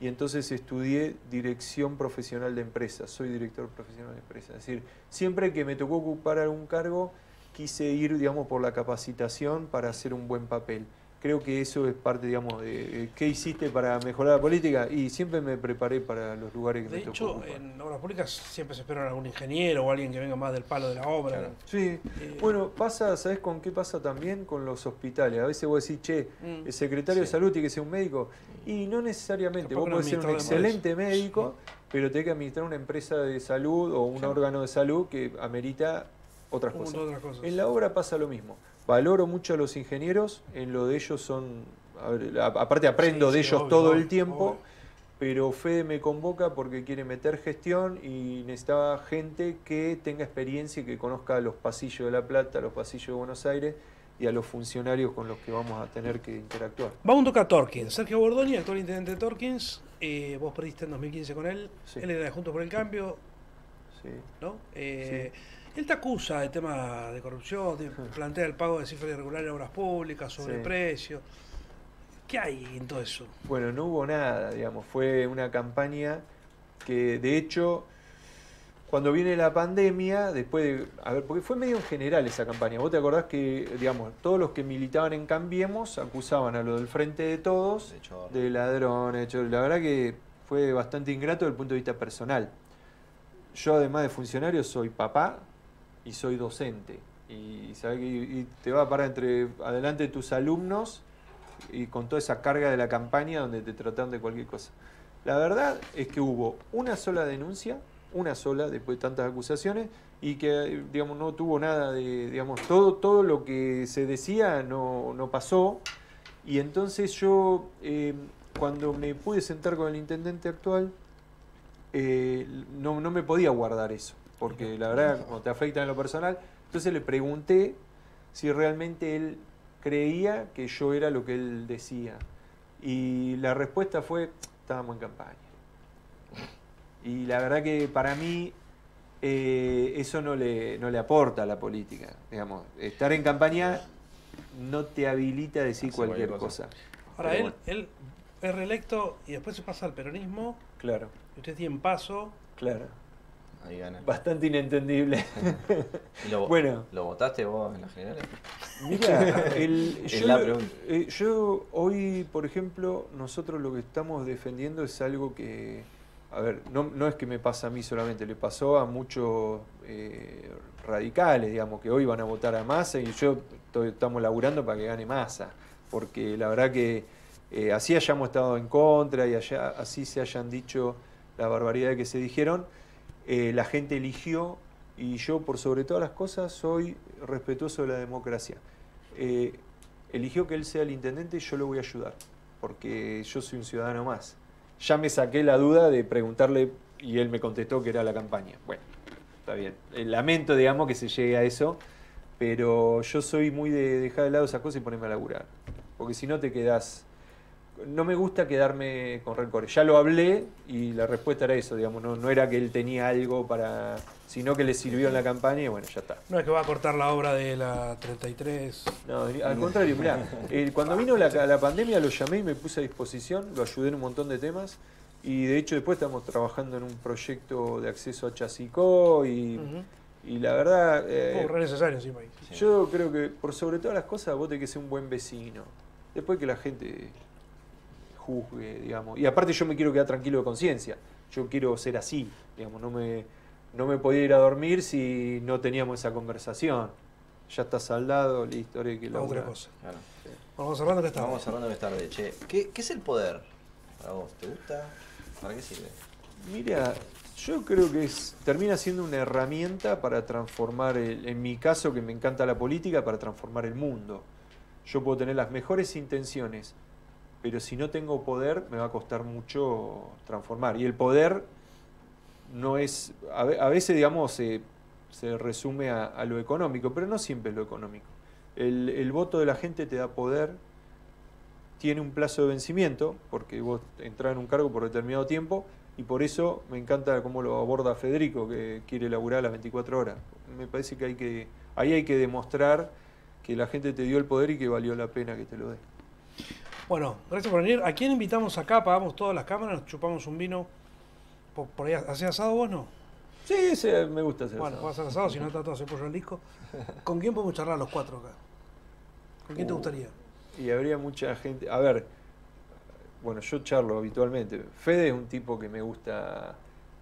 y entonces estudié dirección profesional de empresas, soy director profesional de empresas. Es decir, siempre que me tocó ocupar algún cargo, quise ir, digamos, por la capacitación para hacer un buen papel. Creo que eso es parte, digamos, de, de qué hiciste para mejorar la política y siempre me preparé para los lugares que De me tocó hecho, ocupar. en obras públicas siempre se espera algún ingeniero o alguien que venga más del palo de la obra. Claro. Sí, Eh, bueno, pasa, ¿sabes con qué pasa también? Con los hospitales. A veces vos decís, che, Mm. el secretario de salud tiene que ser un médico. Y no necesariamente. Capaz Vos podés ser un de excelente médico, pero tenés que administrar una empresa de salud o un Sí. órgano de salud que amerita cosas. de otras cosas. En la obra pasa lo mismo. Valoro mucho a los ingenieros, en lo de ellos son. a ver, a- aparte aprendo Sí, de sí, ellos obvio, todo obvio, el tiempo, obvio. pero Fede me convoca porque quiere meter gestión y necesitaba gente que tenga experiencia y que conozca los pasillos de La Plata, los pasillos de Buenos Aires y a los funcionarios con los que vamos a tener que interactuar. Vamos a tocar a Torkins. Sergio Bordoni, actual intendente de Torkins. Eh, vos perdiste en 2015 con él. Sí. Él era de Juntos por el Cambio, Sí. ¿no? Eh, Él te acusa de tema de corrupción, te plantea el pago de cifras irregulares en obras públicas, sobreprecio. ¿Qué hay en todo eso? Bueno, no hubo nada, digamos. Fue una campaña que, de hecho, cuando viene la pandemia, después de. A ver, porque fue medio en general esa campaña. ¿Vos te acordás que, digamos, todos los que militaban en Cambiemos acusaban a lo del frente de todos De de ladrones? de? La verdad que fue bastante ingrato desde el punto de vista personal. Yo, además de funcionario, soy papá y soy docente. Y, y te va a parar entre adelante de tus alumnos y con toda esa carga de la campaña donde te tratan de cualquier cosa. La verdad es que hubo una sola denuncia, una sola, después de tantas acusaciones, y que, digamos, no tuvo nada de, digamos, todo, todo lo que se decía no, no pasó. Y entonces yo, eh, cuando me pude sentar con el intendente actual, eh, no, no me podía guardar eso, porque la verdad, cuando te afecta en lo personal, entonces le pregunté si realmente él creía que yo era lo que él decía. Y la respuesta fue, estábamos en campaña. Y la verdad que para mí eh, eso no le, no le aporta a la política. Digamos, estar en campaña no te habilita a decir cualquier cualquier cosa. cosa. Ahora, él, él es reelecto y después se pasa al peronismo. Claro, Y usted tiene paso. claro. Ahí gana. Bastante inentendible. ¿Y lo, Bueno. ¿Lo votaste vos en las generales? Mira, el- yo, la pregunta. eh, yo hoy, por ejemplo, nosotros lo que estamos defendiendo es algo que, a ver, no, no es que me pasa a mí solamente, le pasó a muchos eh, radicales, digamos, que hoy van a votar a Massa y yo estoy- estamos laburando para que gane Massa, porque la verdad que eh, así hayamos estado en contra y allá, así se hayan dicho la barbaridad que se dijeron, eh, la gente eligió y yo por sobre todas las cosas soy respetuoso de la democracia. Eh, eligió que él sea el intendente y yo lo voy a ayudar, porque yo soy un ciudadano más. Ya me saqué la duda de preguntarle y él me contestó que era la campaña. Bueno, está bien. Eh, lamento, digamos, que se llegue a eso, pero yo soy muy de dejar de lado esas cosas y ponerme a laburar. Porque si no te quedas... No me gusta quedarme con rencores. Ya lo hablé y la respuesta era eso, digamos, no, no era que él tenía algo para... sino que le sirvió en la campaña y bueno, ya está. No es que va a cortar la obra de la 33. No, al contrario, mirá, eh, cuando vino la, la pandemia lo llamé y me puse a disposición, lo ayudé en un montón de temas y de hecho después estamos trabajando en un proyecto de acceso a Chasicó y, y la verdad, eh, Uh, re necesario encima. Sí. yo creo que por sobre todas las cosas vos tenés que ser un buen vecino. Después que la gente juzgue, digamos. Y aparte yo me quiero quedar tranquilo de conciencia. Yo quiero ser así, digamos, no me, no me podía ir a dormir si no teníamos esa conversación. Ya está saldado, listo, ahora hay que Otra cosa. Claro. Bueno, vamos cerrando que está. Vamos cerrando que es tarde. Che, ¿qué, qué es el poder para vos? ¿Te gusta? ¿Para qué sirve? Mira, yo creo que es, termina siendo una herramienta para transformar, el- en mi caso que me encanta la política, para transformar el mundo. Yo puedo tener las mejores intenciones, pero si no tengo poder me va a costar mucho transformar. Y el poder no es, a, ve- a veces digamos se, resume a, a lo económico, pero no siempre es lo económico. El, el voto de la gente te da poder, tiene un plazo de vencimiento, porque vos entras en un cargo por determinado tiempo, y por eso me encanta cómo lo aborda Federico, que quiere laburar las 24 horas. Me parece que hay que, ahí hay que demostrar que la gente te dio el poder y que valió la pena que te lo dé. Bueno, gracias por venir. ¿A quién invitamos acá? Apagamos todas las cámaras, chupamos un vino. Por, por ahí, ¿hacés asado vos no? Sí, ese me gusta hacer Bueno, eso. puedo hacer asado, si no está todo hacer pollo al disco. ¿Con quién podemos charlar los cuatro acá? ¿Con quién te Uh. gustaría? Y habría mucha gente. A ver, bueno, yo charlo habitualmente. Fede es un tipo que me gusta,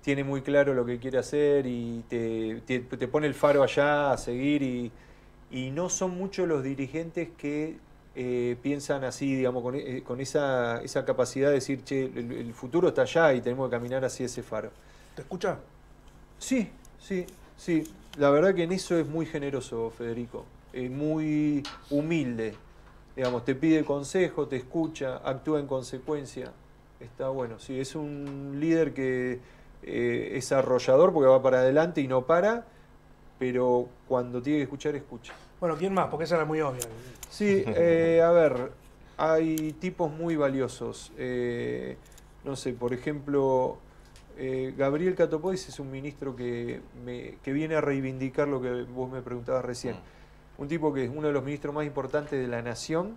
tiene muy claro lo que quiere hacer y te, te- te pone el faro allá a seguir. Y, y no son muchos los dirigentes que eh, piensan así, digamos, con, eh, con esa, esa capacidad de decir, che, el, el futuro está allá y tenemos que caminar hacia ese faro. ¿Te escucha? Sí, sí, sí. La verdad que en eso es muy generoso, Federico. Es muy humilde. Digamos, te pide consejo, te escucha, actúa en consecuencia. Está bueno, sí. Es un líder que eh, es arrollador porque va para adelante y no para, pero cuando tiene que escuchar, escucha. Bueno, ¿quién más? Porque esa era muy obvia. Sí, eh, a ver, hay tipos muy valiosos. Eh, no sé, por ejemplo, eh, Gabriel Catopodis es un ministro que, me- que viene a reivindicar lo que vos me preguntabas recién. Mm. Un tipo que es uno de los ministros más importantes de la nación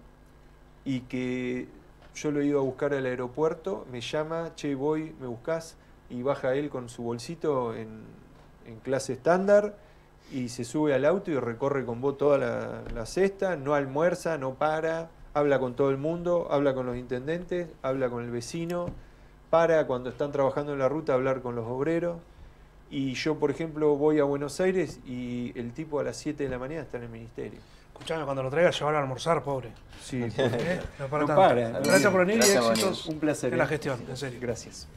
y que yo lo he ido a buscar al aeropuerto, me llama, che, voy, me buscas, y baja él con su bolsito en, en clase estándar y se sube al auto y recorre con vos toda la, la cesta, no almuerza, no para, habla con todo el mundo, habla con los intendentes, habla con el vecino, para cuando están trabajando en la ruta a hablar con los obreros. Y yo, por ejemplo, voy a Buenos Aires y el tipo a las 7 de la mañana está en el ministerio. Escuchame, cuando lo traigas, llevarlo a almorzar, pobre. Sí, ¿Eh? No para No tanto. para. Gracias por venir Gracias y éxitos un placer. en la ¿eh? gestión, en serio. Gracias.